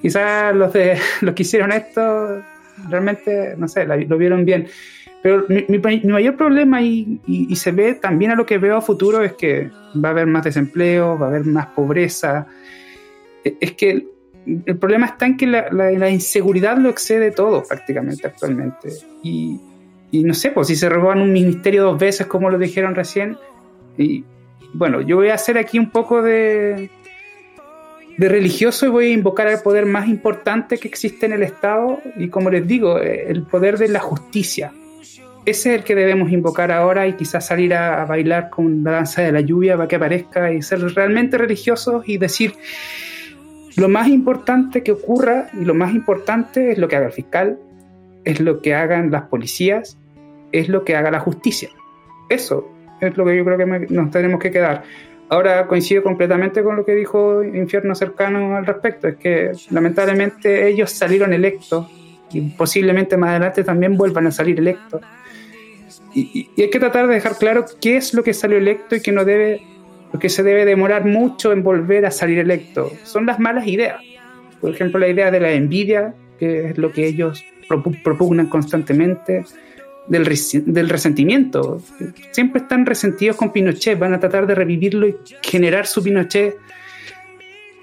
Quizás los, de, los que hicieron esto realmente, no sé, lo vieron bien. Pero mi, mayor problema, y, y, se ve también a lo que veo a futuro, es que va a haber más desempleo, va a haber más pobreza. E, es que el, problema está en que la, la, inseguridad lo excede todo prácticamente actualmente. Y, y no sé, pues si se roban un ministerio dos veces, como lo dijeron recién, y bueno, yo voy a hacer aquí un poco de, de religioso y voy a invocar al poder más importante que existe en el Estado y como les digo, eh, el poder de la justicia. Ese es el que debemos invocar ahora y quizás salir a, bailar con la danza de la lluvia para que aparezca y ser realmente religiosos y decir lo más importante que ocurra y lo más importante es lo que haga el fiscal, es lo que hagan las policías, es lo que haga la justicia. Eso es lo que yo creo que nos tenemos que quedar. Ahora coincido completamente con lo que dijo Infierno Cercano al respecto, es que lamentablemente ellos salieron electos y posiblemente más adelante también vuelvan a salir electos y, hay que tratar de dejar claro qué es lo que salió electo y que no debe, porque se debe demorar mucho en volver a salir electo. Son las malas ideas. Por ejemplo, la idea de la envidia, que es lo que ellos propugnan constantemente, del, del resentimiento. Siempre están resentidos con Pinochet, van a tratar de revivirlo y generar su Pinochet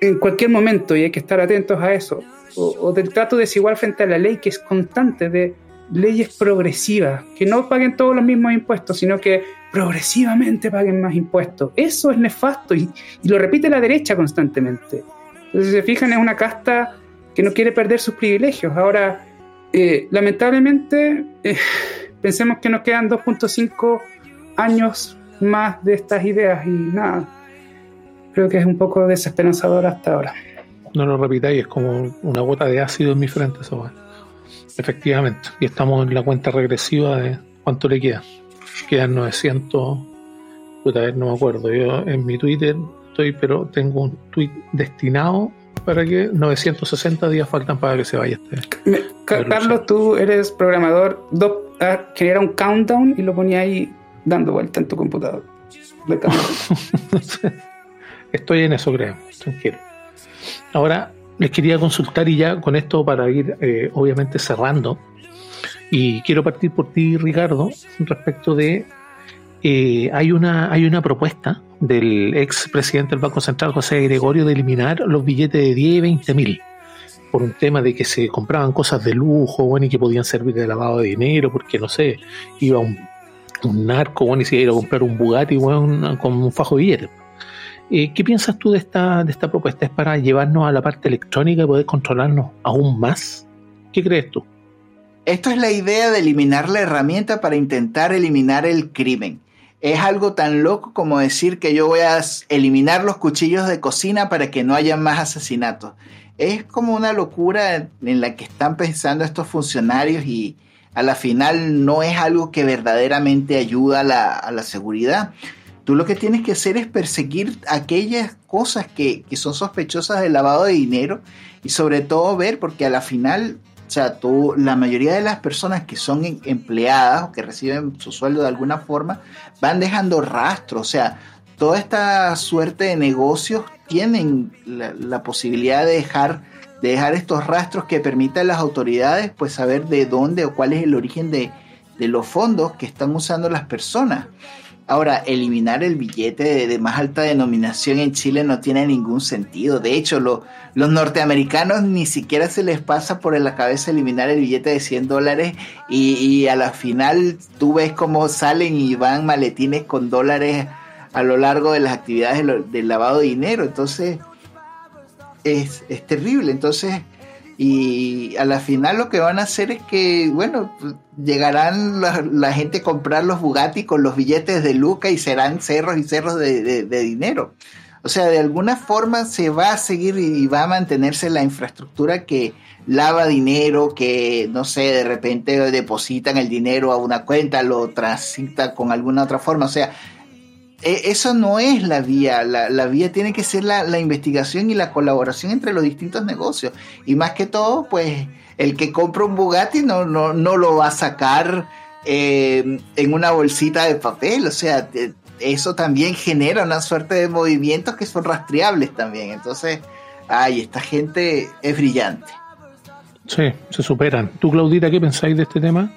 en cualquier momento y hay que estar atentos a eso. O, o, del trato desigual frente a la ley que es constante, de leyes progresivas, que no paguen todos los mismos impuestos, sino que progresivamente paguen más impuestos. Eso es nefasto y, lo repite la derecha constantemente. Entonces, si se fijan, es una casta que no quiere perder sus privilegios. Ahora, eh, lamentablemente, eh, pensemos que nos quedan 2.5 años más de estas ideas y nada. Creo que es un poco desesperanzador hasta ahora. No lo repitáis, es como una gota de ácido en mi frente, eso. Efectivamente. Y estamos en la cuenta regresiva de cuánto le queda. Quedan 900. Puta, a ver, no me acuerdo. Yo en mi Twitter estoy, pero tengo un tweet destinado para que 960 días faltan para que se vaya este. Carlos, tú eres programador. Ah, genera un countdown y lo ponía ahí dando vuelta en tu computador. Estoy en eso, creo. Tranquilo. Ahora, les quería consultar y ya con esto para ir eh, obviamente cerrando. Y quiero partir por ti, Ricardo, respecto de eh, hay una hay una propuesta del ex presidente del Banco Central, José Gregorio, de eliminar los billetes de 10 y 20 mil por un tema de que se compraban cosas de lujo, bueno, y que podían servir de lavado de dinero, porque no sé, iba un, un narco, bueno, y se iba a comprar un Bugatti, bueno, con un fajo de billetes eh, ¿Qué piensas tú de esta, de esta propuesta? ¿Es para llevarnos a la parte electrónica y poder controlarnos aún más? ¿Qué crees tú? Esto es la idea de eliminar la herramienta para intentar eliminar el crimen. Es algo tan loco como decir que yo voy a eliminar los cuchillos de cocina para que no haya más asesinatos. Es como una locura en la que están pensando estos funcionarios y a la final no es algo que verdaderamente ayuda a la, seguridad. Tú lo que tienes que hacer es perseguir aquellas cosas que, son sospechosas de lavado de dinero y sobre todo ver, porque a la final, sea, tú, la mayoría de las personas que son em, empleadas o que reciben su sueldo de alguna forma van dejando rastro, o sea, toda esta suerte de negocios tienen la, posibilidad de dejar, de dejar estos rastros que permitan a las autoridades pues saber de dónde o cuál es el origen de, de los fondos que están usando las personas. Ahora, eliminar el billete de, más alta denominación en Chile no tiene ningún sentido. De hecho, los norteamericanos ni siquiera se les pasa por la cabeza eliminar el billete de 100 dólares y, a la final tú ves cómo salen y van maletines con dólares a lo largo de las actividades del lavado de dinero. Entonces, es, es terrible. Entonces, y a la final lo que van a hacer es que, bueno, llegarán la, gente a comprar los Bugatti con los billetes de Luca y serán cerros y cerros de, dinero. O sea, de alguna forma se va a seguir y va a mantenerse la infraestructura que lava dinero, que no sé, de repente depositan el dinero a una cuenta, lo transita con alguna otra forma. O sea, eso no es la vía, la, vía tiene que ser la, investigación y la colaboración entre los distintos negocios. Y más que todo, pues el que compra un Bugatti no, no, no lo va a sacar eh, en una bolsita de papel, o sea, eso también genera una suerte de movimientos que son rastreables también. Entonces, ay, esta gente es brillante. Sí, se superan. ¿Tú, Claudita, qué pensáis de este tema?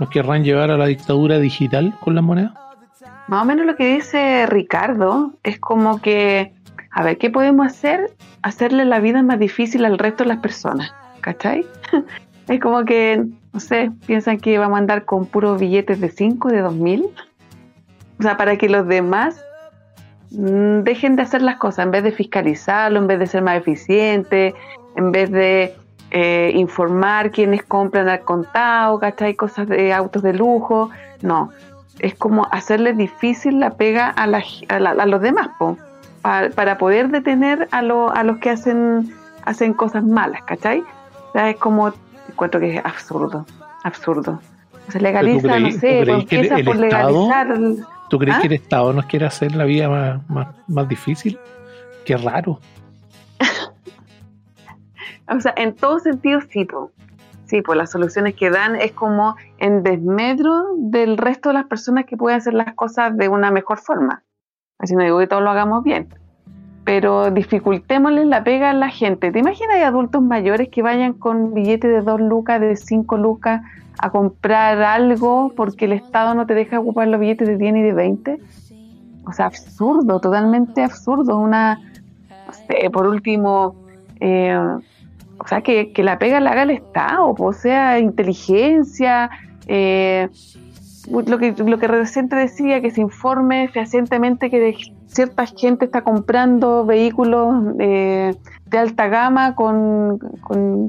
¿Nos querrán llevar a la dictadura digital con la moneda? Más o menos lo que dice Ricardo es como que, a ver, ¿qué podemos hacer? Hacerle la vida más difícil al resto de las personas, ¿cachai? es como que, no sé, piensan que vamos a andar con puros billetes de 5, de 2000. O sea, para que los demás mm, dejen de hacer las cosas, en vez de fiscalizarlo, en vez de ser más eficiente, en vez de eh, informar quiénes compran al contado, ¿cachai? Cosas de autos de lujo. No, es como hacerle difícil la pega a, a, los demás, po, para, poder detener a, a los que hacen, hacen cosas malas, ¿cachai? O sea, es como, encuentro que es absurdo, absurdo. Se legaliza, no sé, empieza por legalizar. ¿Tú crees ¿Ah? que el Estado nos quiere hacer la vida más, más, más difícil? Qué raro. o sea, en todos sentidos sí, sí, pues las soluciones que dan es como en desmedro del resto de las personas que pueden hacer las cosas de una mejor forma. Así no digo que todos lo hagamos bien, pero dificultémosle la pega a la gente. ¿Te imaginas hay adultos mayores que vayan con billetes de 2 lucas, de 5 lucas a comprar algo porque el Estado no te deja ocupar los billetes de 10 y de 20? O sea, absurdo, totalmente absurdo. Una, no sé, por último, eh, o sea, que, la pega la haga el Estado, o sea, inteligencia, eh, lo que lo que reciente decía, que se informe fehacientemente que cierta gente está comprando vehículos eh, de alta gama con,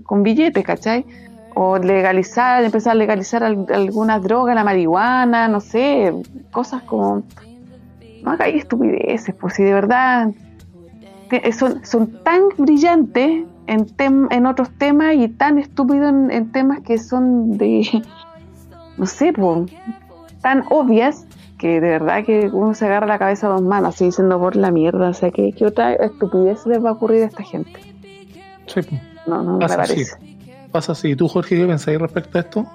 con, billetes, ¿cachai? O legalizar, empezar a legalizar algunas drogas, la marihuana, no sé, cosas como... No hagáis estupideces, pues si de verdad son, son tan brillantes en, en otros temas y tan estúpido en, temas que son de, no sé, tan obvias que de verdad que uno se agarra la cabeza a dos manos, así diciendo por la mierda. O sea, ¿qué, otra estupidez les va a ocurrir a esta gente? Sí, no, no me parece. Pasa así. ¿Tú, Jorge, qué pensáis respecto a esto?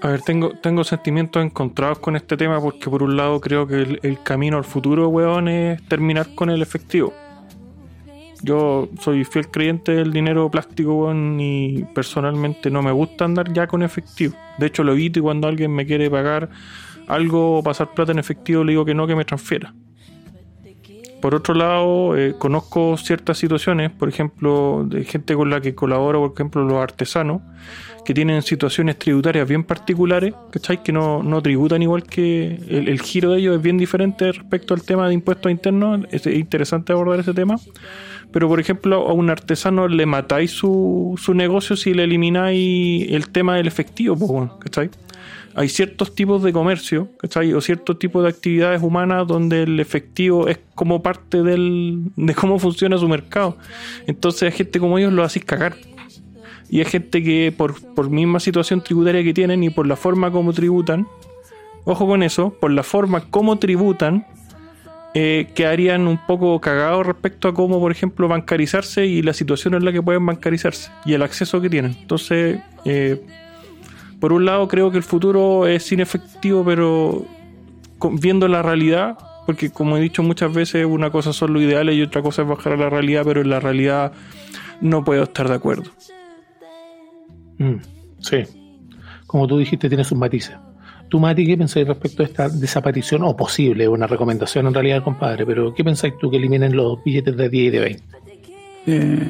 A ver, tengo, tengo sentimientos encontrados con este tema porque por un lado creo que el, el camino al futuro, weón, es terminar con el efectivo. Yo soy fiel creyente del dinero plástico, y personalmente no me gusta andar ya con efectivo. De hecho, lo evito y cuando alguien me quiere pagar algo o pasar plata en efectivo, le digo que no, que me transfiera. Por otro lado, eh, conozco ciertas situaciones, por ejemplo, de gente con la que colaboro, por ejemplo, los artesanos, que tienen situaciones tributarias bien particulares, ¿cachai? Que no, no tributan igual que el, el, giro de ellos es bien diferente respecto al tema de impuestos internos. Es interesante abordar ese tema pero por ejemplo a un artesano le matáis su, su negocio si le elimináis el tema del efectivo, pues, ¿cachai? Hay ciertos tipos de comercio, ¿cachai? O ciertos tipos de actividades humanas donde el efectivo es como parte del, de cómo funciona su mercado. Entonces a gente como ellos lo hacéis cagar. Y hay gente que por, por misma situación tributaria que tienen y por la forma como tributan, ojo con eso, por la forma como tributan, eh, quedarían un poco cagados respecto a cómo, por ejemplo, bancarizarse y la situación en la que pueden bancarizarse y el acceso que tienen. Entonces, eh, por un lado, creo que el futuro es inefectivo, pero viendo la realidad, porque como he dicho muchas veces, una cosa son los ideales y otra cosa es bajar a la realidad, pero en la realidad no puedo estar de acuerdo. Mm, sí, como tú dijiste, tiene sus matices. ¿Tú, Mati, qué pensáis respecto a esta desaparición? O posible, una recomendación en realidad, compadre, pero ¿qué pensáis tú que eliminen los billetes de 10 y de 20? Eh,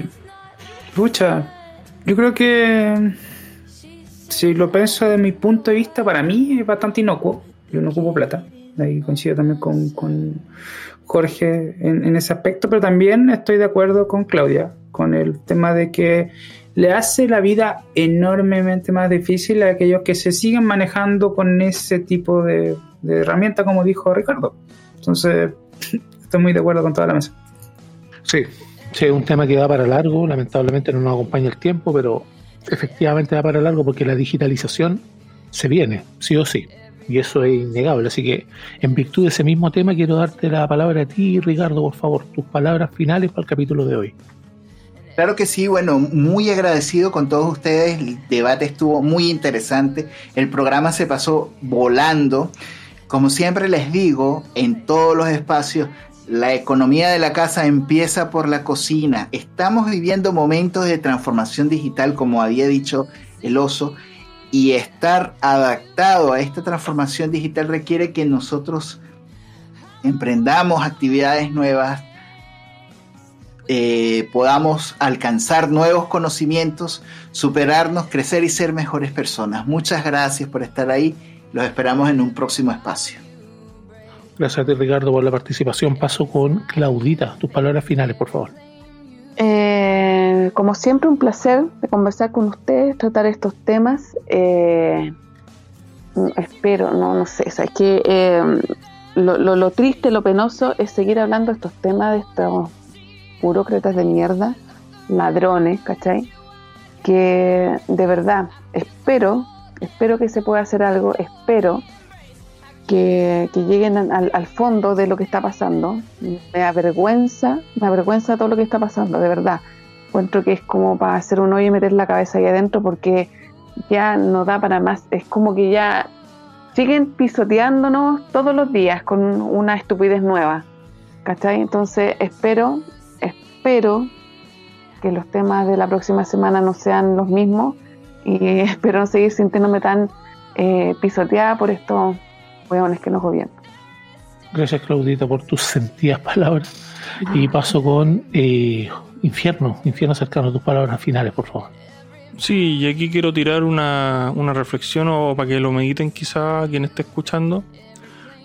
pucha, yo creo que si lo pienso desde mi punto de vista, para mí es bastante inocuo. Yo no ocupo plata. Ahí coincido también con, Jorge en, en, ese aspecto, pero también estoy de acuerdo con Claudia, con el tema de que le hace la vida enormemente más difícil a aquellos que se siguen manejando con ese tipo de, herramienta, como dijo Ricardo. Entonces, estoy muy de acuerdo con toda la mesa. Sí, sí, es un tema que da para largo, lamentablemente no nos acompaña el tiempo, pero efectivamente da para largo porque la digitalización se viene, sí o sí, y eso es innegable. Así que, en virtud de ese mismo tema, quiero darte la palabra a ti, Ricardo, por favor, tus palabras finales para el capítulo de hoy. Claro que sí, bueno, muy agradecido con todos ustedes. El debate estuvo muy interesante. El programa se pasó volando. Como siempre les digo, en todos los espacios, la economía de la casa empieza por la cocina. Estamos viviendo momentos de transformación digital, como había dicho el oso. y estar adaptado a esta transformación digital requiere que nosotros emprendamos actividades nuevas, eh, podamos alcanzar nuevos conocimientos, superarnos, crecer y ser mejores personas. Muchas gracias por estar ahí. Los esperamos en un próximo espacio. Gracias a ti, Ricardo, por la participación. Paso con Claudita. Tus palabras finales, por favor. Eh, como siempre, un placer de conversar con ustedes, tratar estos temas. Eh, espero, no, no sé, o que eh, lo, lo, triste, lo penoso es seguir hablando de estos temas, de estos burócratas de mierda, ladrones, ¿cachai? Que de verdad espero, espero que se pueda hacer algo, espero que, lleguen al, fondo de lo que está pasando. Me avergüenza, me avergüenza todo lo que está pasando, de verdad. Encuentro que es como para hacer un hoyo y meter la cabeza ahí adentro porque ya no da para más. Es como que ya siguen pisoteándonos todos los días con una estupidez nueva. ¿Cachai? Entonces espero, espero que los temas de la próxima semana no sean los mismos y espero no seguir sintiéndome tan eh, pisoteada por estos hueones que nos gobiernan. Gracias Claudita por tus sentidas palabras y paso con eh, infierno, infierno cercano, tus palabras finales por favor. Sí, y aquí quiero tirar una, una reflexión o para que lo mediten quizá quien esté escuchando.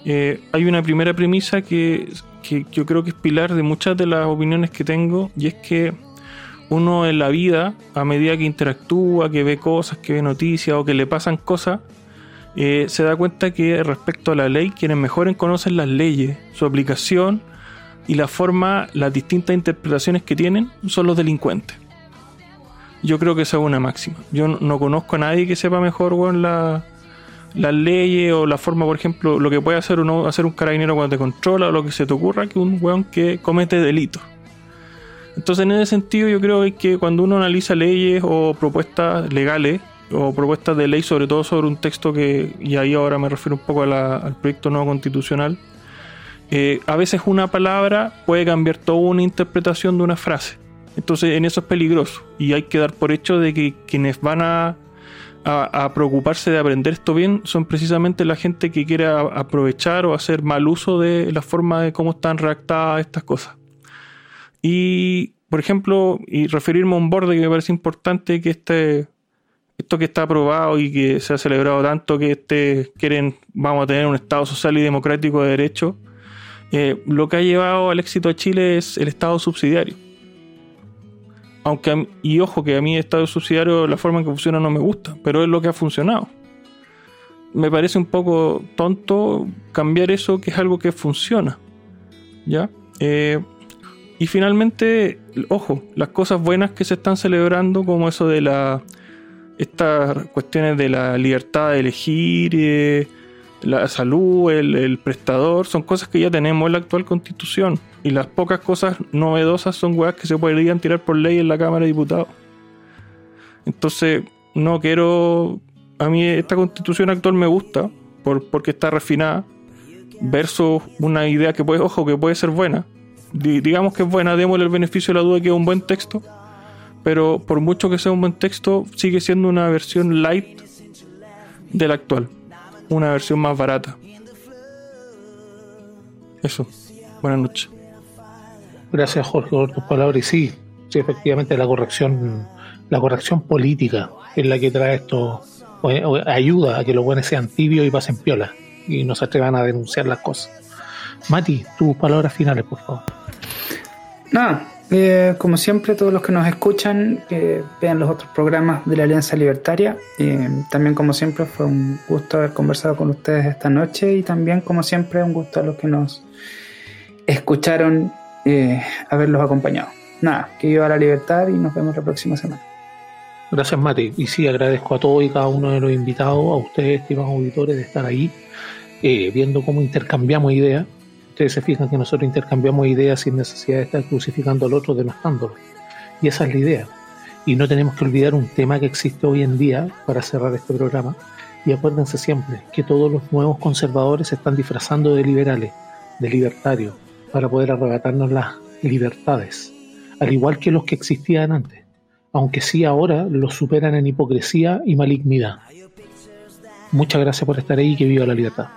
Eh, hay una primera premisa que, que yo creo que es pilar de muchas de las opiniones que tengo y es que uno en la vida, a medida que interactúa, que ve cosas, que ve noticias o que le pasan cosas, eh, se da cuenta que respecto a la ley, quienes mejor conocen las leyes, su aplicación y la forma, las distintas interpretaciones que tienen, son los delincuentes. Yo creo que esa es una máxima. Yo no, conozco a nadie que sepa mejor las leyes o la forma, por ejemplo, lo que puede hacer, uno, hacer un carabinero cuando te controla o lo que se te ocurra que un weón que comete delitos. Entonces, en ese sentido, yo creo que cuando uno analiza leyes o propuestas legales o propuestas de ley, sobre todo sobre un texto que, y ahí ahora me refiero un poco al proyecto nuevo constitucional, eh, a veces una palabra puede cambiar toda una interpretación de una frase. Entonces, en eso es peligroso y hay que dar por hecho de que quienes van a, a, preocuparse de aprender esto bien son precisamente la gente que quiere aprovechar o hacer mal uso de la forma de cómo están redactadas estas cosas. Y, por ejemplo, y referirme a un borde que me parece importante, que este, esto que está aprobado y que se ha celebrado tanto que este quieren, vamos a tener un Estado social y democrático de derecho, eh, lo que ha llevado al éxito de Chile es el Estado subsidiario aunque y ojo que a mí Estado subsidiario la forma en que funciona no me gusta, pero es lo que ha funcionado. Me parece un poco tonto cambiar eso que es algo que funciona. ¿Ya? Eh, y finalmente, ojo, las cosas buenas que se están celebrando, como eso de la. estas cuestiones de la libertad de elegir, eh, la salud, el, prestador, son cosas que ya tenemos en la actual constitución. Y las pocas cosas novedosas son weas que se podrían tirar por ley en la Cámara de Diputados. Entonces, no quiero. A mí esta constitución actual me gusta por, porque está refinada, versus una idea que puede, ojo, que puede ser buena. digamos que es buena, démosle el beneficio de la duda que es un buen texto, pero por mucho que sea un buen texto, sigue siendo una versión light del actual una versión más barata. Eso. Buenas noches. Gracias Jorge por tus palabras. Y sí, sí, efectivamente la corrección, la corrección política es la que trae esto, ayuda a que los buenos sean tibios y pasen piola y no se atrevan a denunciar las cosas. Mati, tus palabras finales, por favor. Nada, eh, como siempre, todos los que nos escuchan, que vean los otros programas de la Alianza Libertaria. también, como siempre, fue un gusto haber conversado con ustedes esta noche y también, como siempre, un gusto a los que nos escucharon eh, haberlos acompañado. Nada, que viva la libertad y nos vemos la próxima semana. Gracias, Mati. Y sí, agradezco a todos y cada uno de los invitados, a ustedes, estimados auditores, de estar ahí, eh, viendo cómo intercambiamos ideas Ustedes se fijan que nosotros intercambiamos ideas sin necesidad de estar crucificando al otro, denostándolo. Y esa es la idea. Y no tenemos que olvidar un tema que existe hoy en día para cerrar este programa. Y acuérdense siempre que todos los nuevos conservadores se están disfrazando de liberales, de libertarios, para poder arrebatarnos las libertades, al igual que los que existían antes, aunque sí ahora los superan en hipocresía y malignidad. Muchas gracias por estar ahí y que viva la libertad.